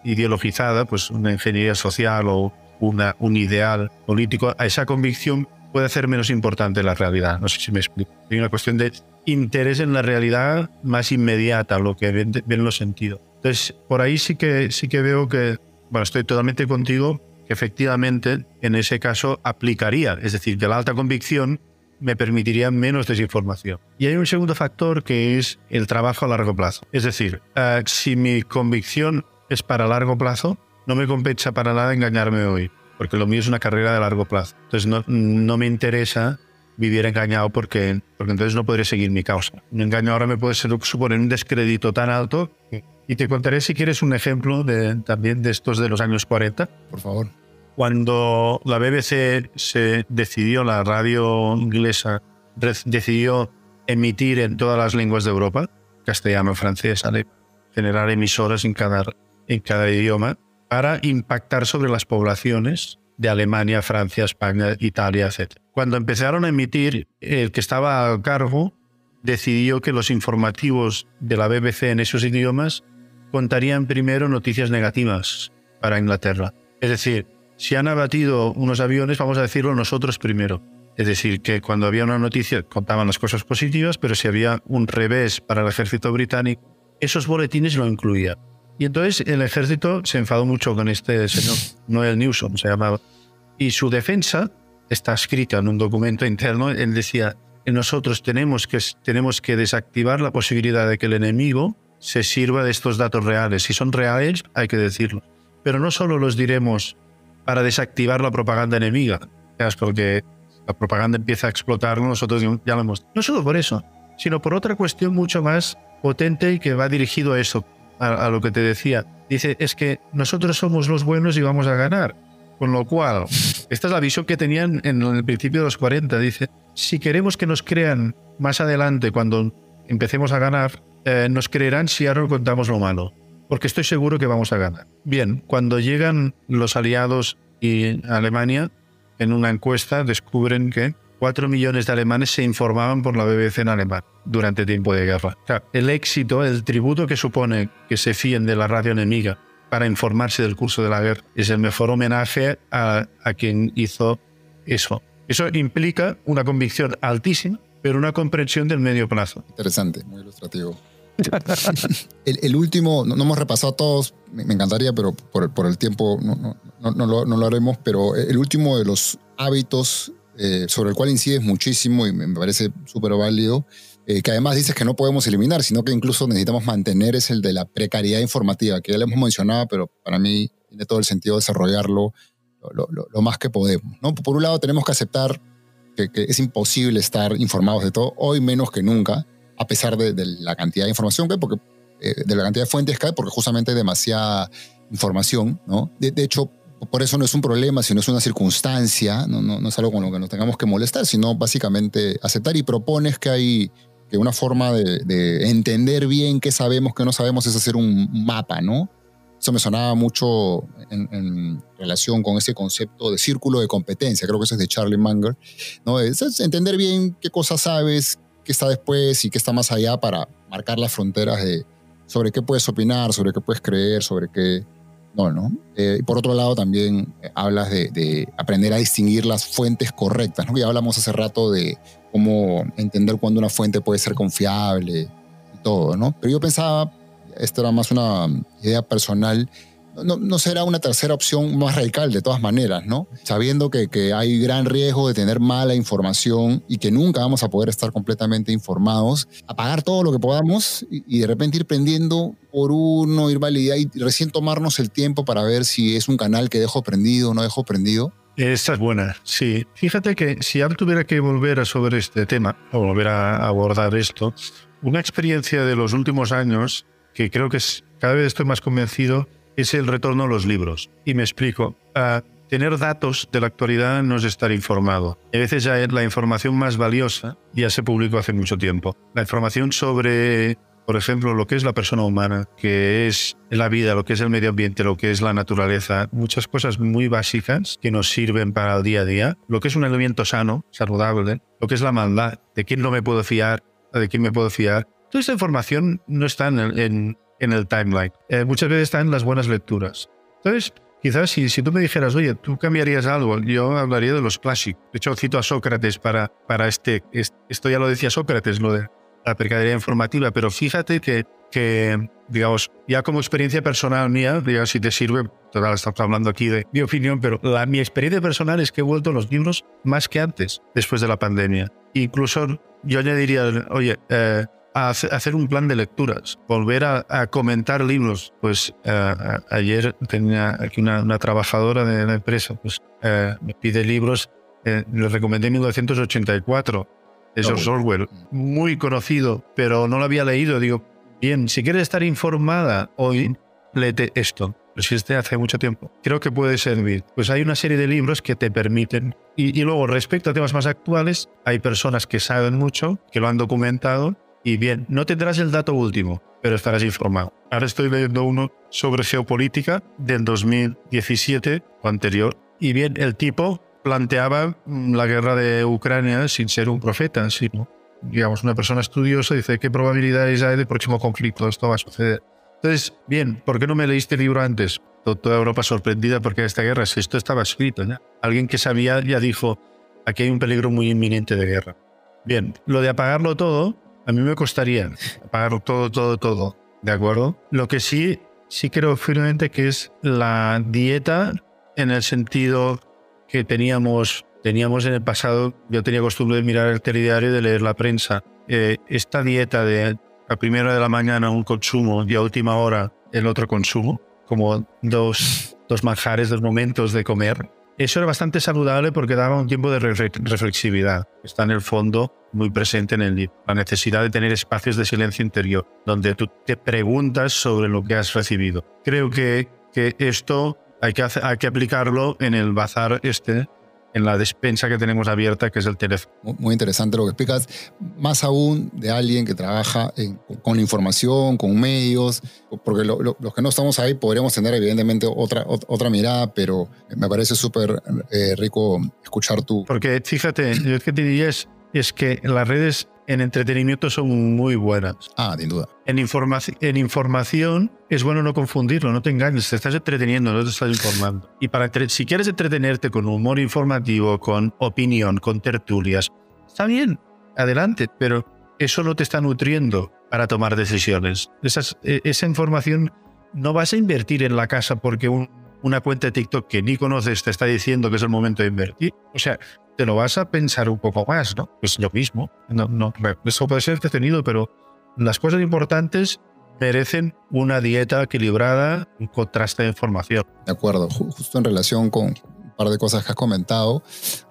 ideologizada, pues una ingeniería social o un ideal político, a esa convicción puede hacer menos importante la realidad. No sé si me explico. Hay una cuestión de interés en la realidad más inmediata, lo que ven, ven los sentidos. Entonces, por ahí sí que, sí que veo que, bueno, estoy totalmente contigo, que efectivamente en ese caso aplicaría. Es decir, que la alta convicción me permitiría menos desinformación. Y hay un segundo factor que es el trabajo a largo plazo. Es decir, uh, si mi convicción es para largo plazo, no me compensa para nada engañarme hoy, porque lo mío es una carrera de largo plazo. Entonces no, no me interesa vivir engañado porque, porque entonces no podré seguir mi causa. Un engaño ahora me puede suponer un descrédito tan alto. Y te contaré si quieres un ejemplo de, también de estos de los años 40. Por favor. Cuando la BBC se decidió, la radio inglesa decidió emitir en todas las lenguas de Europa, castellano, francés, generar emisoras en cada, en cada idioma, para impactar sobre las poblaciones de Alemania, Francia, España, Italia, etc. Cuando empezaron a emitir, el que estaba a cargo decidió que los informativos de la BBC en esos idiomas contarían primero noticias negativas para Inglaterra. Es decir, si han abatido unos aviones, vamos a decirlo nosotros primero. Es decir, que cuando había una noticia contaban las cosas positivas, pero si había un revés para el ejército británico, esos boletines lo incluía. Y entonces el ejército se enfadó mucho con este señor, Noel Newsom se llamaba. Y su defensa está escrita en un documento interno. Él decía nosotros tenemos que, tenemos que desactivar la posibilidad de que el enemigo se sirva de estos datos reales. Si son reales, hay que decirlo. Pero no solo los diremos para desactivar la propaganda enemiga, porque la propaganda empieza a explotar, nosotros ya lo hemos... No solo por eso, sino por otra cuestión mucho más potente y que va dirigido a eso, a, a lo que te decía. Dice, es que nosotros somos los buenos y vamos a ganar. Con lo cual, esta es la visión que tenían en el principio de los 40. Dice, si queremos que nos crean más adelante, cuando empecemos a ganar, eh, nos creerán si ahora contamos lo malo. Porque estoy seguro que vamos a ganar. Bien, cuando llegan los aliados y Alemania, en una encuesta descubren que 4 millones de alemanes se informaban por la BBC en alemán durante tiempo de guerra. El éxito, el tributo que supone que se fíen de la radio enemiga para informarse del curso de la guerra es el mejor homenaje a, a quien hizo eso. Eso implica una convicción altísima, pero una comprensión del medio plazo. Interesante, muy ilustrativo. el, último, no, hemos repasado todos, me, encantaría, pero por, el tiempo no, lo, haremos, pero el último de los hábitos eh, sobre el cual incides muchísimo y me parece súper válido, eh, que además dices que no podemos eliminar, sino que incluso necesitamos mantener, es el de la precariedad informativa, que ya le hemos mencionado, pero para mí tiene todo el sentido desarrollarlo lo, lo, lo más que podemos. ¿no? Por un lado, tenemos que aceptar que, es imposible estar informados de todo, hoy menos que nunca, a pesar de, la cantidad de información que hay, porque, eh, de la cantidad de fuentes que hay, porque justamente hay demasiada información. ¿no? De hecho, por eso no es un problema, sino es una circunstancia, no, no, no, es algo con lo que nos tengamos que molestar, sino básicamente aceptar y propones que hay que una forma de, de entender bien qué sabemos, qué no sabemos, es hacer un mapa, ¿no? Eso me sonaba mucho en, en, relación con ese concepto de círculo de competencia, creo que eso es de Charlie Munger, ¿no? Es, es entender bien qué cosas sabes, qué está después y qué está más allá para marcar las fronteras de sobre qué puedes opinar, sobre qué puedes creer, sobre qué no, ¿no? Eh, por otro lado también eh, hablas de, de, aprender a distinguir las fuentes correctas, ¿no? Ya hablamos hace rato de cómo entender cuándo una fuente puede ser confiable y todo, ¿no? Pero yo pensaba, esto era más una idea personal, no, no, será una tercera opción más radical de todas maneras, ¿no? Sabiendo que, que, hay gran riesgo de tener mala información y que nunca vamos a poder estar completamente informados, apagar todo lo que podamos y, y de repente ir prendiendo por uno, ir validando y recién tomarnos el tiempo para ver si es un canal que dejo prendido o no dejo prendido. Esta es buena, sí. Fíjate que si ahora tuviera que volver a sobre este tema, o volver a abordar esto, una experiencia de los últimos años que creo que es, cada vez estoy más convencido es el retorno a los libros. Y me explico. Uh, tener datos de la actualidad no es estar informado. A veces ya la información más valiosa ya se publicó hace mucho tiempo. La información sobre, por ejemplo, lo que es la persona humana, que es la vida, lo que es el medio ambiente, lo que es la naturaleza, muchas cosas muy básicas que nos sirven para el día a día, lo que es un alimento sano, saludable, lo que es la maldad, de quién no me puedo fiar, de quién me puedo fiar. Toda esta información no está en, en en el timeline. Eh, muchas veces están las buenas lecturas. Entonces, quizás si, si tú me dijeras, oye, ¿tú cambiarías algo? Yo hablaría de los clásicos. De hecho, cito a Sócrates para, para este, Esto ya lo decía Sócrates, lo de la mercadería informativa, pero fíjate que, que, digamos, ya como experiencia personal mía, digamos, si te sirve, total, estamos hablando aquí de mi opinión, pero la, mi experiencia personal es que he vuelto a los libros más que antes, después de la pandemia. Incluso yo añadiría, oye, eh, a hacer un plan de lecturas, volver a, comentar libros. Pues eh, ayer tenía aquí una, trabajadora de la empresa, pues eh, me pide libros, le recomendé 1984 de George Orwell, muy conocido, pero no lo había leído. Digo, bien, si quieres estar informada hoy, léete esto. Si este hace mucho tiempo, creo que puede servir. Pues hay una serie de libros que te permiten. Y, y luego, respecto a temas más actuales, hay personas que saben mucho, que lo han documentado. Y bien, no tendrás el dato último, pero estarás informado. Ahora estoy leyendo uno sobre geopolítica del 2017 o anterior. Y bien, el tipo planteaba mm, la guerra de Ucrania sin ser un profeta, sino, digamos, una persona estudiosa dice qué probabilidades hay de próximo conflicto, esto va a suceder. Entonces, bien, ¿por qué no me leíste el libro antes? Toda Europa sorprendida porque esta guerra, si esto estaba escrito ya. Alguien que sabía ya dijo, aquí hay un peligro muy inminente de guerra. Bien, lo de apagarlo todo, a mí me costaría apagarlo todo, todo, todo, ¿de acuerdo? Lo que sí, sí creo firmemente que es la dieta en el sentido que teníamos, teníamos en el pasado, yo tenía costumbre de mirar el telediario y de leer la prensa. Eh, esta dieta de a primera de la mañana un consumo y a última hora el otro consumo, como dos, dos manjares, dos momentos de comer, eso era bastante saludable porque daba un tiempo de reflexividad. Está en el fondo muy presente en el libro. La necesidad de tener espacios de silencio interior, donde tú te preguntas sobre lo que has recibido. Creo que, que esto hay que, hay que aplicarlo en el bazar este, en la despensa que tenemos abierta, que es el teléfono. Muy interesante lo que explicas, más aún de alguien que trabaja con la información, con medios, porque los que no estamos ahí podríamos tener evidentemente otra, otra mirada, pero me parece súper eh, rico escuchar tu... Porque fíjate, yo es que te diría es, es que las redes en entretenimiento son muy buenas. Ah, sin duda. En, en información es bueno no confundirlo, no te engañes, te estás entreteniendo, no te estás informando. Y para si quieres entretenerte con humor informativo, con opinión, con tertulias, está bien, adelante, pero eso no te está nutriendo para tomar decisiones. E, esa información no vas a invertir en la casa porque una cuenta de TikTok que ni conoces te está diciendo que es el momento de invertir. O sea, te lo vas a pensar un poco más, ¿no? Es lo mismo. No, no, eso puede ser entretenido, pero las cosas importantes merecen una dieta equilibrada, un contraste de información. De acuerdo, justo en relación con un par de cosas que has comentado,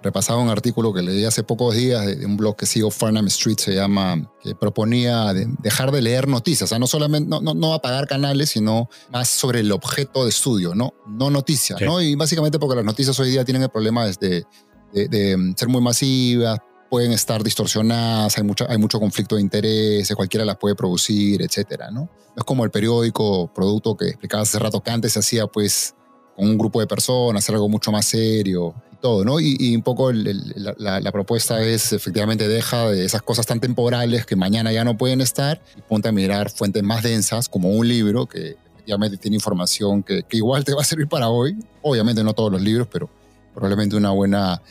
repasaba un artículo que leí hace pocos días de un blog que sigo, Farnham Street se llama, que proponía dejar de leer noticias, o sea, no solamente, no, no, no, apagar canales, sino más sobre el objeto de estudio, ¿no? No noticias, ¿no? Y básicamente porque las noticias hoy día tienen el problema desde de, mm, ser muy masivas, pueden estar distorsionadas, hay mucho, hay mucho conflicto de intereses, cualquiera las puede producir, etcétera, ¿no? es como el periódico, producto que explicabas hace rato que antes se hacía pues con un grupo de personas, hacer algo mucho más serio y todo, ¿no? Y, un poco la, propuesta es efectivamente deja de esas cosas tan temporales que mañana ya no pueden estar y ponte a mirar fuentes más densas como un libro que efectivamente tiene información que, que igual te va a servir para hoy, obviamente no todos los libros, pero probablemente una buena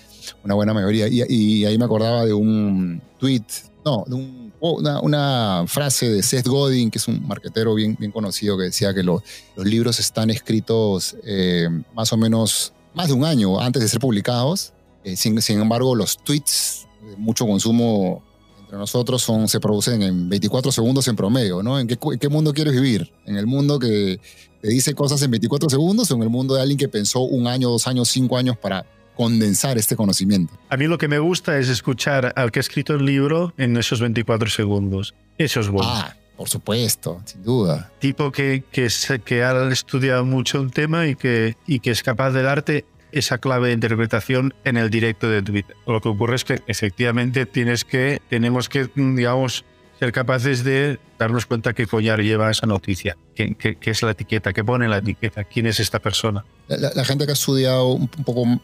una buena mayoría. Y, ahí me acordaba de un tweet, no, de una, frase de Seth Godin, que es un marquetero bien, bien conocido, que decía que los libros están escritos eh, más o menos más de un año antes de ser publicados. Eh, sin, embargo, los tweets de mucho consumo entre nosotros son, se producen en 24 segundos en promedio, ¿no? ¿En qué, ¿En qué, mundo quieres vivir? ¿En el mundo que te dice cosas en 24 segundos o en el mundo de alguien que pensó un año, dos años, cinco años para condensar este conocimiento. A mí lo que me gusta es escuchar al que ha escrito el libro en esos 24 segundos. Eso es bueno. Ah, por supuesto, sin duda. Tipo que, que, que ha estudiado mucho un tema y que, y que es capaz de darte esa clave de interpretación en el directo de Twitter. Lo que ocurre es que efectivamente tienes que, tenemos que, digamos, ser capaces de darnos cuenta qué collar lleva esa noticia, qué, qué, es la etiqueta, qué pone la etiqueta, quién es esta persona. La, la gente que ha estudiado un poco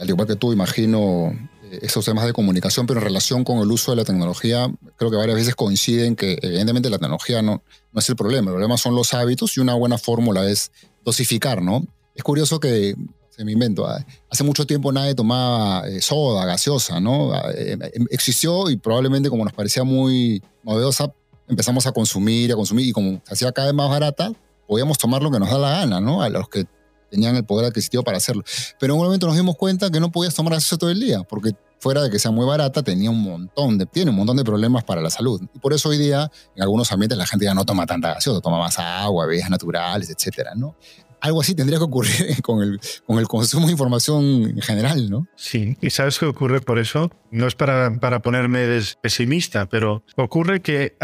al igual que tú, imagino, eh, esos temas de comunicación, pero en relación con el uso de la tecnología, creo que varias veces coinciden que evidentemente la tecnología no, es el problema, el problema son los hábitos y una buena fórmula es dosificar, ¿no? Es curioso que, se me invento, ah, hace mucho tiempo nadie tomaba eh, soda, gaseosa, ¿no? Ah, eh, existió y probablemente como nos parecía muy novedosa, empezamos a consumir, a consumir y como se hacía cada vez más barata, podíamos tomar lo que nos da la gana, ¿no? A los que tenían el poder adquisitivo para hacerlo. Pero en un momento nos dimos cuenta que no podías tomar eso todo el día, porque fuera de que sea muy barata, tenía un montón de, tiene un montón de problemas para la salud. Y por eso hoy día, en algunos ambientes, la gente ya no toma tanta gaseosa, toma más agua, bebidas naturales, etcétera, ¿no? Algo así tendría que ocurrir con el, con el consumo de información en general, ¿no? Sí, y ¿sabes qué ocurre por eso? No es para, para ponerme pesimista, pero ocurre que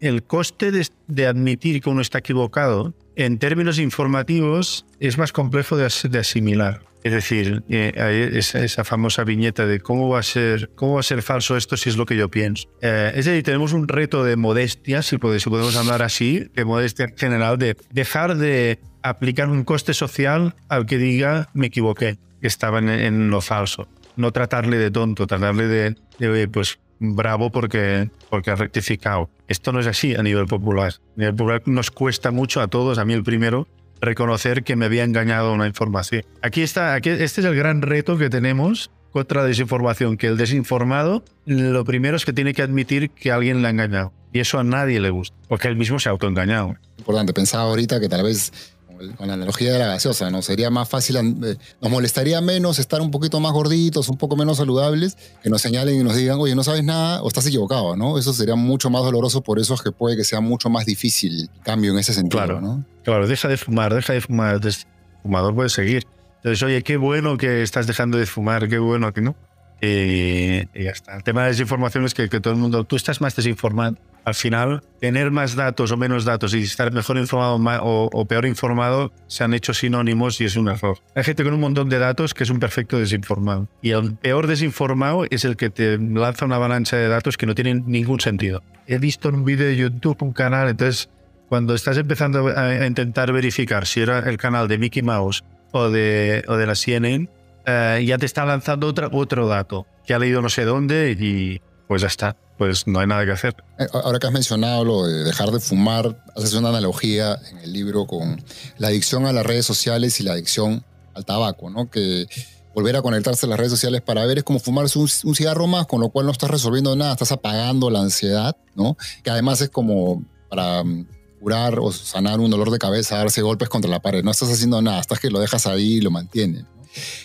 el coste de, de admitir que uno está equivocado en términos informativos es más complejo de, asimilar. Es decir, eh, esa, famosa viñeta de cómo va a ser, cómo va a ser falso esto si es lo que yo pienso. Eh, es decir, tenemos un reto de modestia, si podemos hablar así, de modestia general, de dejar de aplicar un coste social al que diga me equivoqué, que estaba en, lo falso. No tratarle de tonto, tratarle de, de pues bravo porque, porque ha rectificado. Esto no es así a nivel popular. A nivel popular nos cuesta mucho a todos, a mí el primero, reconocer que me había engañado una información. Aquí está, aquí, este es el gran reto que tenemos contra la desinformación, que el desinformado lo primero es que tiene que admitir que alguien le ha engañado. Y eso a nadie le gusta, porque él mismo se ha autoengañado. Importante, pensaba ahorita que tal vez con la analogía de la gaseosa, ¿no? Sería más fácil, eh, nos molestaría menos estar un poquito más gorditos, un poco menos saludables, que nos señalen y nos digan, oye, no sabes nada o estás equivocado, ¿no? Eso sería mucho más doloroso, por eso es que puede que sea mucho más difícil el cambio en ese sentido, claro, ¿no? Claro, deja de fumar, deja de fumar, el fumador puede seguir. Entonces, oye, qué bueno que estás dejando de fumar, qué bueno que no. Y, ya está. El tema de desinformación es que, que todo el mundo, tú estás más desinformado al final, tener más datos o menos datos y estar mejor informado o, peor informado se han hecho sinónimos y es un error. Hay gente con un montón de datos que es un perfecto desinformado. Y el peor desinformado es el que te lanza una avalancha de datos que no tienen ningún sentido. He visto en un vídeo de YouTube un canal, entonces cuando estás empezando a, intentar verificar si era el canal de Mickey Mouse o de, o de la CNN, eh, ya te está lanzando otro, dato que ha leído no sé dónde y pues ya está pues no hay nada que hacer. Eh, ahora que has mencionado lo de dejar de fumar, haces una analogía en el libro con la adicción a las redes sociales y la adicción al tabaco, ¿no? Que volver a conectarse a las redes sociales para ver es como fumarse un, cigarro más, con lo cual no estás resolviendo nada, estás apagando la ansiedad, ¿no? Que además es como para mm, curar o sanar un dolor de cabeza, darse golpes contra la pared. No estás haciendo nada, estás que lo dejas ahí y lo mantienes.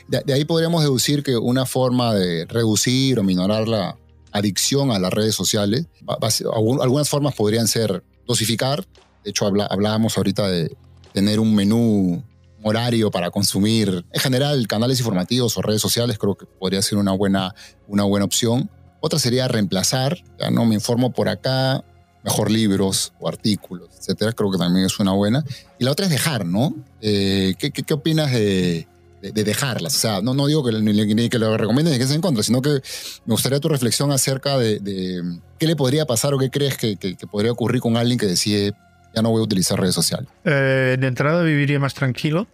De, ahí podríamos deducir que una forma de reducir o minorar la, adicción a las redes sociales. Algunas formas podrían ser dosificar. De hecho, hablábamos ahorita de tener un menú horario para consumir, en general, canales informativos o redes sociales, creo que podría ser una buena, una buena opción. Otra sería reemplazar, ya no me informo por acá, mejor libros o artículos, etcétera, creo que también es una buena. Y la otra es dejar, ¿no? Eh, ¿qué, qué, qué, opinas de, de, dejarlas. O sea, no, no digo que, ni, que lo recomiendes ni que se en contra, sino que me gustaría tu reflexión acerca de, qué le podría pasar o qué crees que, podría ocurrir con alguien que decide ya no voy a utilizar redes sociales. Eh, de entrada viviría más tranquilo,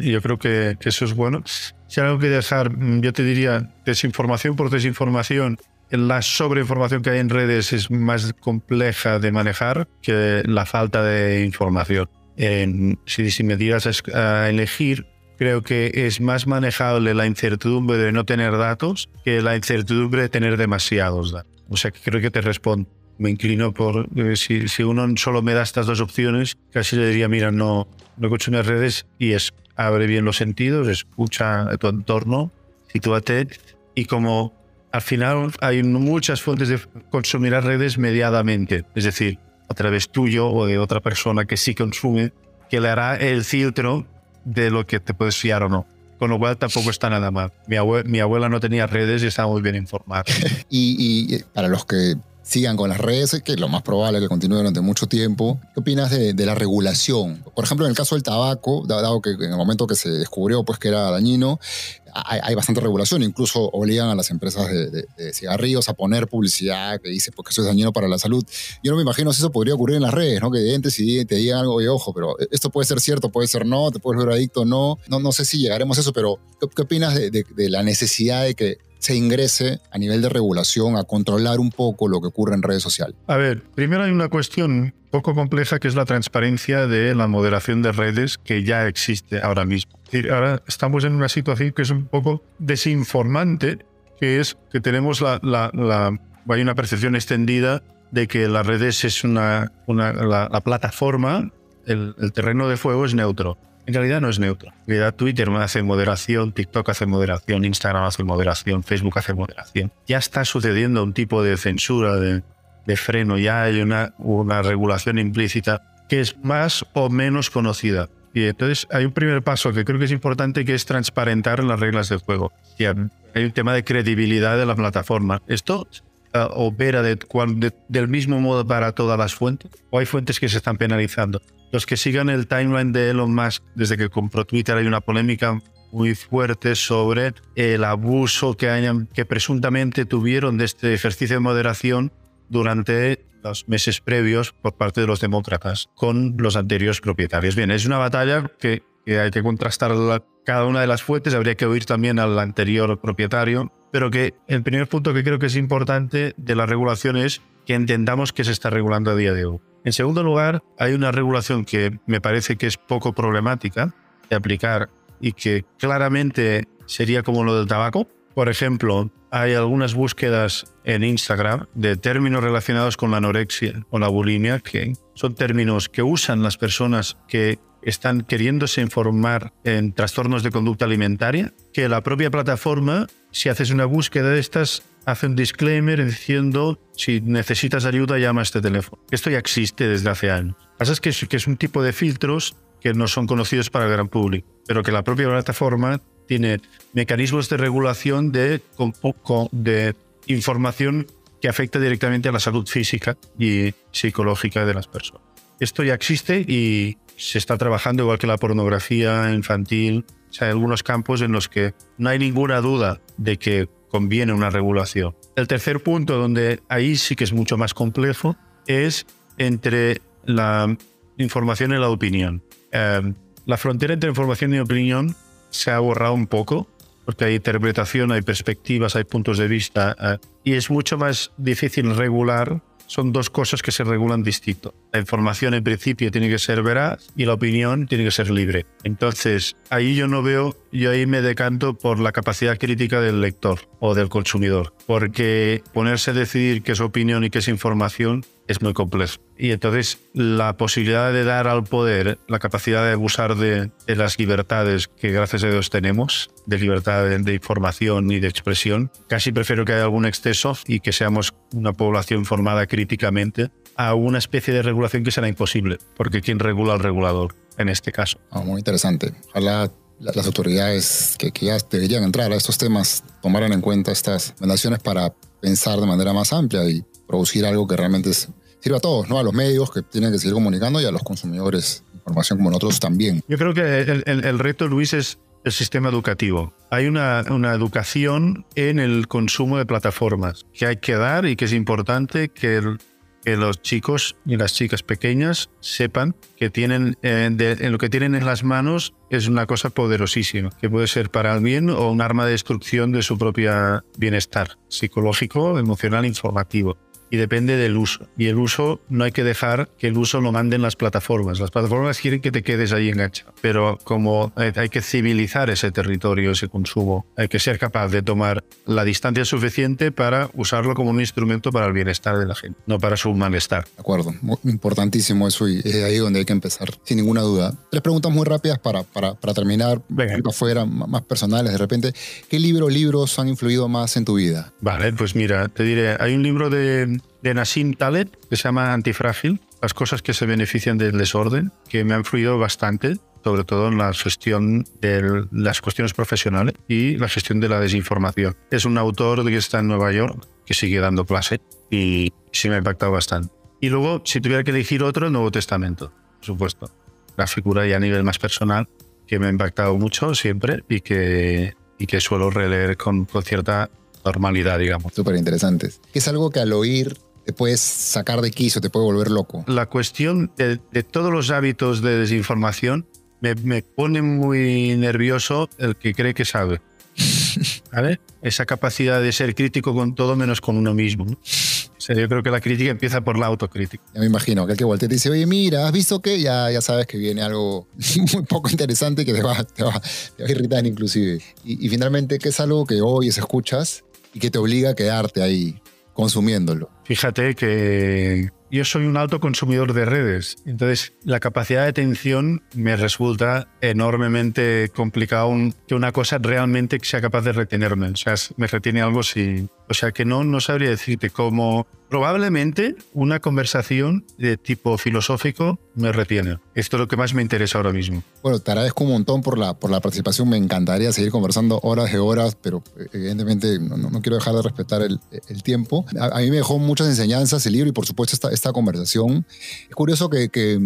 y yo creo que, eso es bueno. Si algo que dejar, mm, yo te diría desinformación por desinformación. La sobreinformación que hay en redes es más compleja de manejar que la falta de información. si, si me dieras a elegir, creo que es más manejable la incertidumbre de no tener datos que la incertidumbre de tener demasiados datos. O sea, que creo que te respondo. Me inclino por, eh, si, si, uno solo me da estas dos opciones, casi le diría, mira, no, no consumes redes y es, abre bien los sentidos, escucha tu entorno, sitúate y como al final hay muchas fuentes de consumir las redes mediadamente, es decir, a través tuyo o de otra persona que sí consume, que le hará el filtro de lo que te puedes fiar o no. Con lo cual tampoco está nada mal. Mi, mi abuela no tenía redes y estaba muy bien informada. y, y, para los que sigan con las redes, que lo más probable es que continúe durante mucho tiempo. ¿Qué opinas de, la regulación? Por ejemplo, en el caso del tabaco, dado que en el momento que se descubrió pues, que era dañino, hay, bastante regulación, incluso obligan a las empresas de, cigarrillos a poner publicidad que dice porque eso es dañino para la salud. Yo no me imagino si eso podría ocurrir en las redes, ¿no? Que entes y te digan algo, oye, ojo, pero esto puede ser cierto, puede ser no, te puedes ver adicto, no. No, no sé si llegaremos a eso, pero ¿qué, opinas de, la necesidad de que se ingrese a nivel de regulación a controlar un poco lo que ocurre en redes sociales? A ver, primero hay una cuestión poco compleja que es la transparencia de la moderación de redes que ya existe ahora mismo. Es ahora estamos en una situación que es un poco desinformante, que es que tenemos la, la, hay una percepción extendida de que las redes es una, una la, la, plataforma, el, el terreno de fuego es neutro. En realidad no es neutro. En realidad Twitter hace moderación, TikTok hace moderación, Instagram hace moderación, Facebook hace moderación. Ya está sucediendo un tipo de censura, de, de freno, ya hay una, una regulación implícita que es más o menos conocida. Y entonces hay un primer paso que creo que es importante, que es transparentar las reglas del juego. Y hay un tema de credibilidad de la plataforma. Esto uh, opera de, de, del mismo modo para todas las fuentes o hay fuentes que se están penalizando. Los que sigan el timeline de Elon Musk desde que compró Twitter hay una polémica muy fuerte sobre el abuso que, presuntamente tuvieron de este ejercicio de moderación durante los meses previos por parte de los demócratas con los anteriores propietarios. Bien, es una batalla que, hay que contrastar cada una de las fuentes, habría que oír también al anterior propietario, pero que el primer punto que creo que es importante de la regulación es que entendamos que se está regulando a día de hoy. En segundo lugar, hay una regulación que me parece que es poco problemática de aplicar y que claramente sería como lo del tabaco. Por ejemplo, hay algunas búsquedas en Instagram de términos relacionados con la anorexia o la bulimia, que son términos que usan las personas que están queriéndose informar en trastornos de conducta alimentaria, que la propia plataforma, si haces una búsqueda de estas, hace un disclaimer diciendo si necesitas ayuda llama a este teléfono. Esto ya existe desde hace años. Lo que pasa es que es, que es un tipo de filtros que no son conocidos para el gran público, pero que la propia plataforma tiene mecanismos de regulación de, de información que afecta directamente a la salud física y psicológica de las personas. Esto ya existe y se está trabajando igual que la pornografía infantil. O sea, hay algunos campos en los que no hay ninguna duda de que conviene una regulación. El tercer punto, donde ahí sí que es mucho más complejo, es entre la información y la opinión. Eh, la frontera entre información y opinión se ha borrado un poco, porque hay interpretación, hay perspectivas, hay puntos de vista, eh, y es mucho más difícil regular. Son dos cosas que se regulan distinto. La información en principio tiene que ser veraz y la opinión tiene que ser libre. Entonces, ahí yo no veo, yo ahí me decanto por la capacidad crítica del lector o del consumidor, porque ponerse a decidir qué es opinión y qué es información es muy complejo. Y entonces la posibilidad de dar al poder la capacidad de abusar de, de las libertades que gracias a Dios tenemos, de libertad de, de, información y de expresión, casi prefiero que haya algún exceso y que seamos una población formada críticamente a una especie de regulación que será imposible, porque ¿quién regula al regulador en este caso? Oh, muy interesante. Ojalá las autoridades que, que, deberían entrar a estos temas tomaran en cuenta estas recomendaciones para pensar de manera más amplia y producir algo que realmente sirva a todos, ¿no? A los medios que tienen que seguir comunicando y a los consumidores de información como nosotros también. Yo creo que el, reto, Luis, es el sistema educativo. Hay una, una, educación en el consumo de plataformas que hay que dar y que es importante que, que los chicos y las chicas pequeñas sepan que tienen eh, en lo que tienen en las manos es una cosa poderosísima, que puede ser para el bien o un arma de destrucción de su propio bienestar psicológico, emocional, informativo y depende del uso. Y el uso no hay que dejar que el uso lo manden las plataformas. Las plataformas quieren que te quedes ahí enganchado, pero como hay que civilizar ese territorio, ese consumo, hay que ser capaz de tomar la distancia suficiente para usarlo como un instrumento para el bienestar de la gente, no para su malestar. De acuerdo, importantísimo eso y es ahí donde hay que empezar, sin ninguna duda. Tres preguntas muy rápidas para, para, para terminar, afuera, más personales de repente. ¿Qué libro o libros han influido más en tu vida? Vale, pues mira, te diré, hay un libro de de Nassim Taleb, que se llama Antifrágil, las cosas que se benefician del desorden, que me ha influido bastante, sobre todo en la gestión de las cuestiones profesionales y la gestión de la desinformación. Es un autor que está en Nueva York, que sigue dando clase y sí me ha impactado bastante. Y luego, si tuviera que elegir otro, el Nuevo Testamento, por supuesto. La figura ya a nivel más personal, que me ha impactado mucho siempre y que, y que suelo releer con, con cierta normalidad, digamos. Súper interesantes. Es algo que al oír te puedes sacar de quicio, te puede volver loco. La cuestión de, de todos los hábitos de desinformación me, me, pone muy nervioso el que cree que sabe. ¿vale? Esa capacidad de ser crítico con todo menos con uno mismo. ¿no? O sea, yo creo que la crítica empieza por la autocrítica. Ya me imagino que el que voltea y te dice, oye, mira, ¿has visto qué? Ya, ya sabes que viene algo muy poco interesante que te va, te va, te va a irritar inclusive. Y, y finalmente, ¿qué es algo que oyes, escuchas y que te obliga a quedarte ahí consumiéndolo? Fíjate que yo soy un alto consumidor de redes, entonces la capacidad de atención me resulta enormemente complicado que una cosa realmente sea capaz de retenerme. O sea, me retiene algo si... O sea, que no, no sabría decirte cómo... Probablemente una conversación de tipo filosófico me retiene. Esto es lo que más me interesa ahora mismo. Bueno, te agradezco un montón por la, por la participación. Me encantaría seguir conversando horas de horas, pero eh, evidentemente no, no- quiero dejar de respetar el, el tiempo. A, a mí me dejó muchas enseñanzas el libro y por supuesto esta, esta conversación. Es curioso que, que,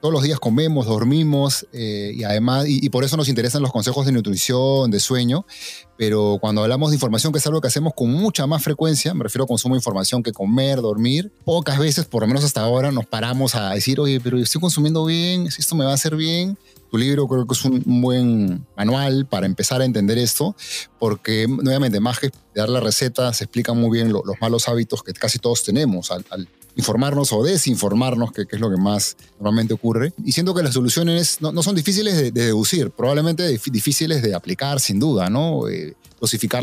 todos los días comemos, dormimos eh, y además, y, y por eso nos interesan los consejos de nutrición, de sueño, pero cuando hablamos de información, que es algo que hacemos con mucha más frecuencia, me refiero a consumo de información que comer, dormir, pocas veces, por lo menos hasta ahora, nos paramos a decir, oye, pero estoy consumiendo bien, esto me va a hacer bien. Tu libro creo que es un buen manual para empezar a entender esto, porque nuevamente, más que dar la receta, se explican muy bien lo- los malos hábitos que casi todos tenemos al, al informarnos o desinformarnos, que, que es lo que más normalmente ocurre. Y siento que las soluciones no, no son difíciles de, de deducir, probablemente dif- difíciles de aplicar, sin duda, ¿no? Eh,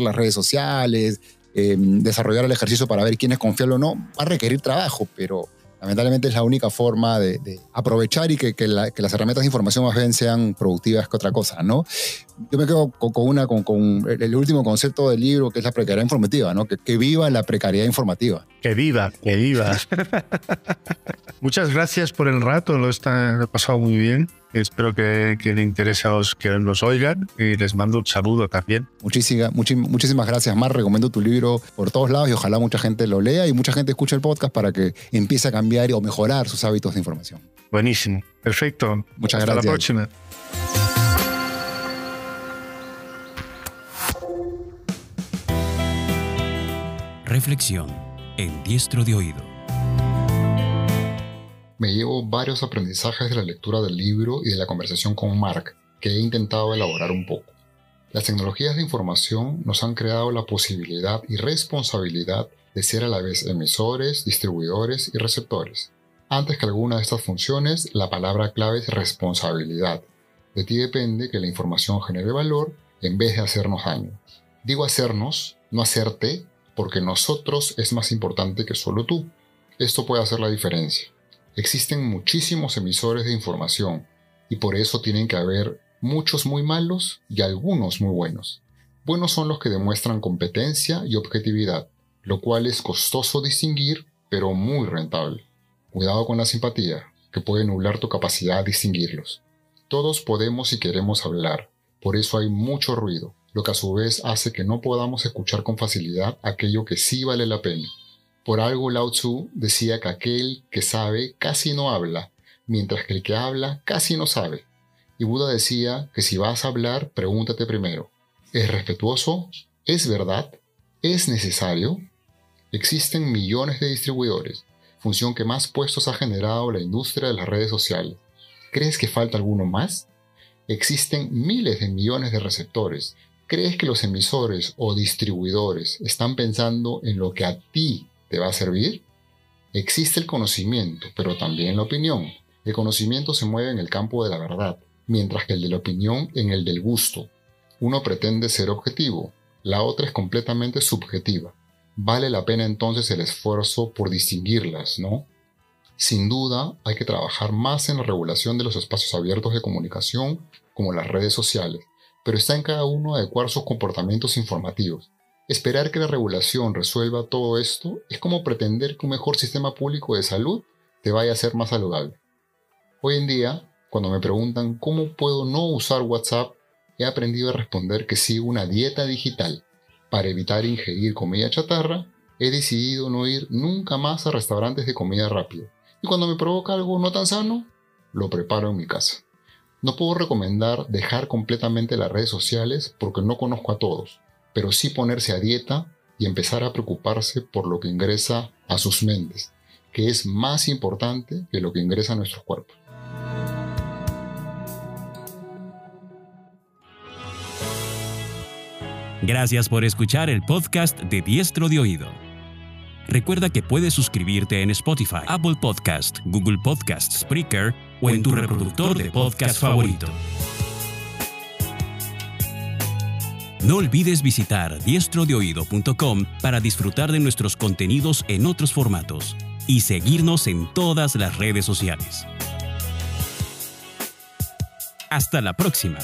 las redes sociales, eh, desarrollar el ejercicio para ver quién es confiable o no, va a requerir trabajo, pero lamentablemente es la única forma de, de aprovechar y que, que la- que las herramientas de información más bien sean productivas que otra cosa, ¿no? Yo me quedo con, con una, con, con el, el último concepto del libro, que es la precariedad informativa, ¿no? Que, que viva la precariedad informativa. Que viva, que viva. Muchas gracias por el rato, lo, está, lo he pasado muy bien. Espero que, que le interese a los que nos oigan y les mando un saludo también. Muchísimas, muchi- muchísimas gracias, Mar. Recomiendo tu libro por todos lados y ojalá mucha gente lo lea y mucha gente escuche el podcast para que empiece a cambiar o mejorar sus hábitos de información. Buenísimo, perfecto. Muchas Hasta gracias. la próxima. Reflexión en Diestro de Oído. Me llevo varios aprendizajes de la lectura del libro y de la conversación con Mark, que he intentado elaborar un poco. Las tecnologías de información nos han creado la posibilidad y responsabilidad de ser a la vez emisores, distribuidores y receptores. Antes que alguna de estas funciones, la palabra clave es responsabilidad. De ti depende que la información genere valor en vez de hacernos daño. Digo hacernos, no hacerte, porque nosotros es más importante que solo tú. Esto puede hacer la diferencia. Existen muchísimos emisores de información y por eso tienen que haber muchos muy malos y algunos muy buenos. Buenos son los que demuestran competencia y objetividad, lo cual es costoso distinguir, pero muy rentable. Cuidado con la simpatía, que puede nublar tu capacidad de distinguirlos. Todos podemos y queremos hablar, por eso hay mucho ruido, lo que a su vez hace que no podamos escuchar con facilidad aquello que sí vale la pena. Por algo Lao Tzu decía que aquel que sabe casi no habla, mientras que el que habla casi no sabe. Y Buda decía que si vas a hablar, pregúntate primero, ¿es respetuoso? ¿Es verdad? ¿Es necesario? Existen millones de distribuidores, función que más puestos ha generado la industria de las redes sociales. ¿Crees que falta alguno más? Existen miles de millones de receptores. ¿Crees que los emisores o distribuidores están pensando en lo que a ti te va a servir? Existe el conocimiento, pero también la opinión. El conocimiento se mueve en el campo de la verdad, mientras que el de la opinión en el del gusto. Uno pretende ser objetivo, la otra es completamente subjetiva. Vale la pena entonces el esfuerzo por distinguirlas, ¿no? Sin duda, hay que trabajar más en la regulación de los espacios abiertos de comunicación, como las redes sociales, pero está en cada uno adecuar sus comportamientos informativos. Esperar que la regulación resuelva todo esto es como pretender que un mejor sistema público de salud te vaya a ser más saludable. Hoy en día, cuando me preguntan cómo puedo no usar WhatsApp, he aprendido a responder que sigo una dieta digital. Para evitar ingerir comida chatarra, he decidido no ir nunca más a restaurantes de comida rápida. Y cuando me provoca algo no tan sano, lo preparo en mi casa. No puedo recomendar dejar completamente las redes sociales porque no conozco a todos, pero sí ponerse a dieta y empezar a preocuparse por lo que ingresa a sus mentes, que es más importante que lo que ingresa a nuestros cuerpos. Gracias por escuchar el podcast de Diestro de Oído. Recuerda que puedes suscribirte en Spotify, Apple Podcast, Google Podcast, Spreaker o en tu reproductor de podcast favorito. No olvides visitar diestrodeoído.com para disfrutar de nuestros contenidos en otros formatos y seguirnos en todas las redes sociales. Hasta la próxima.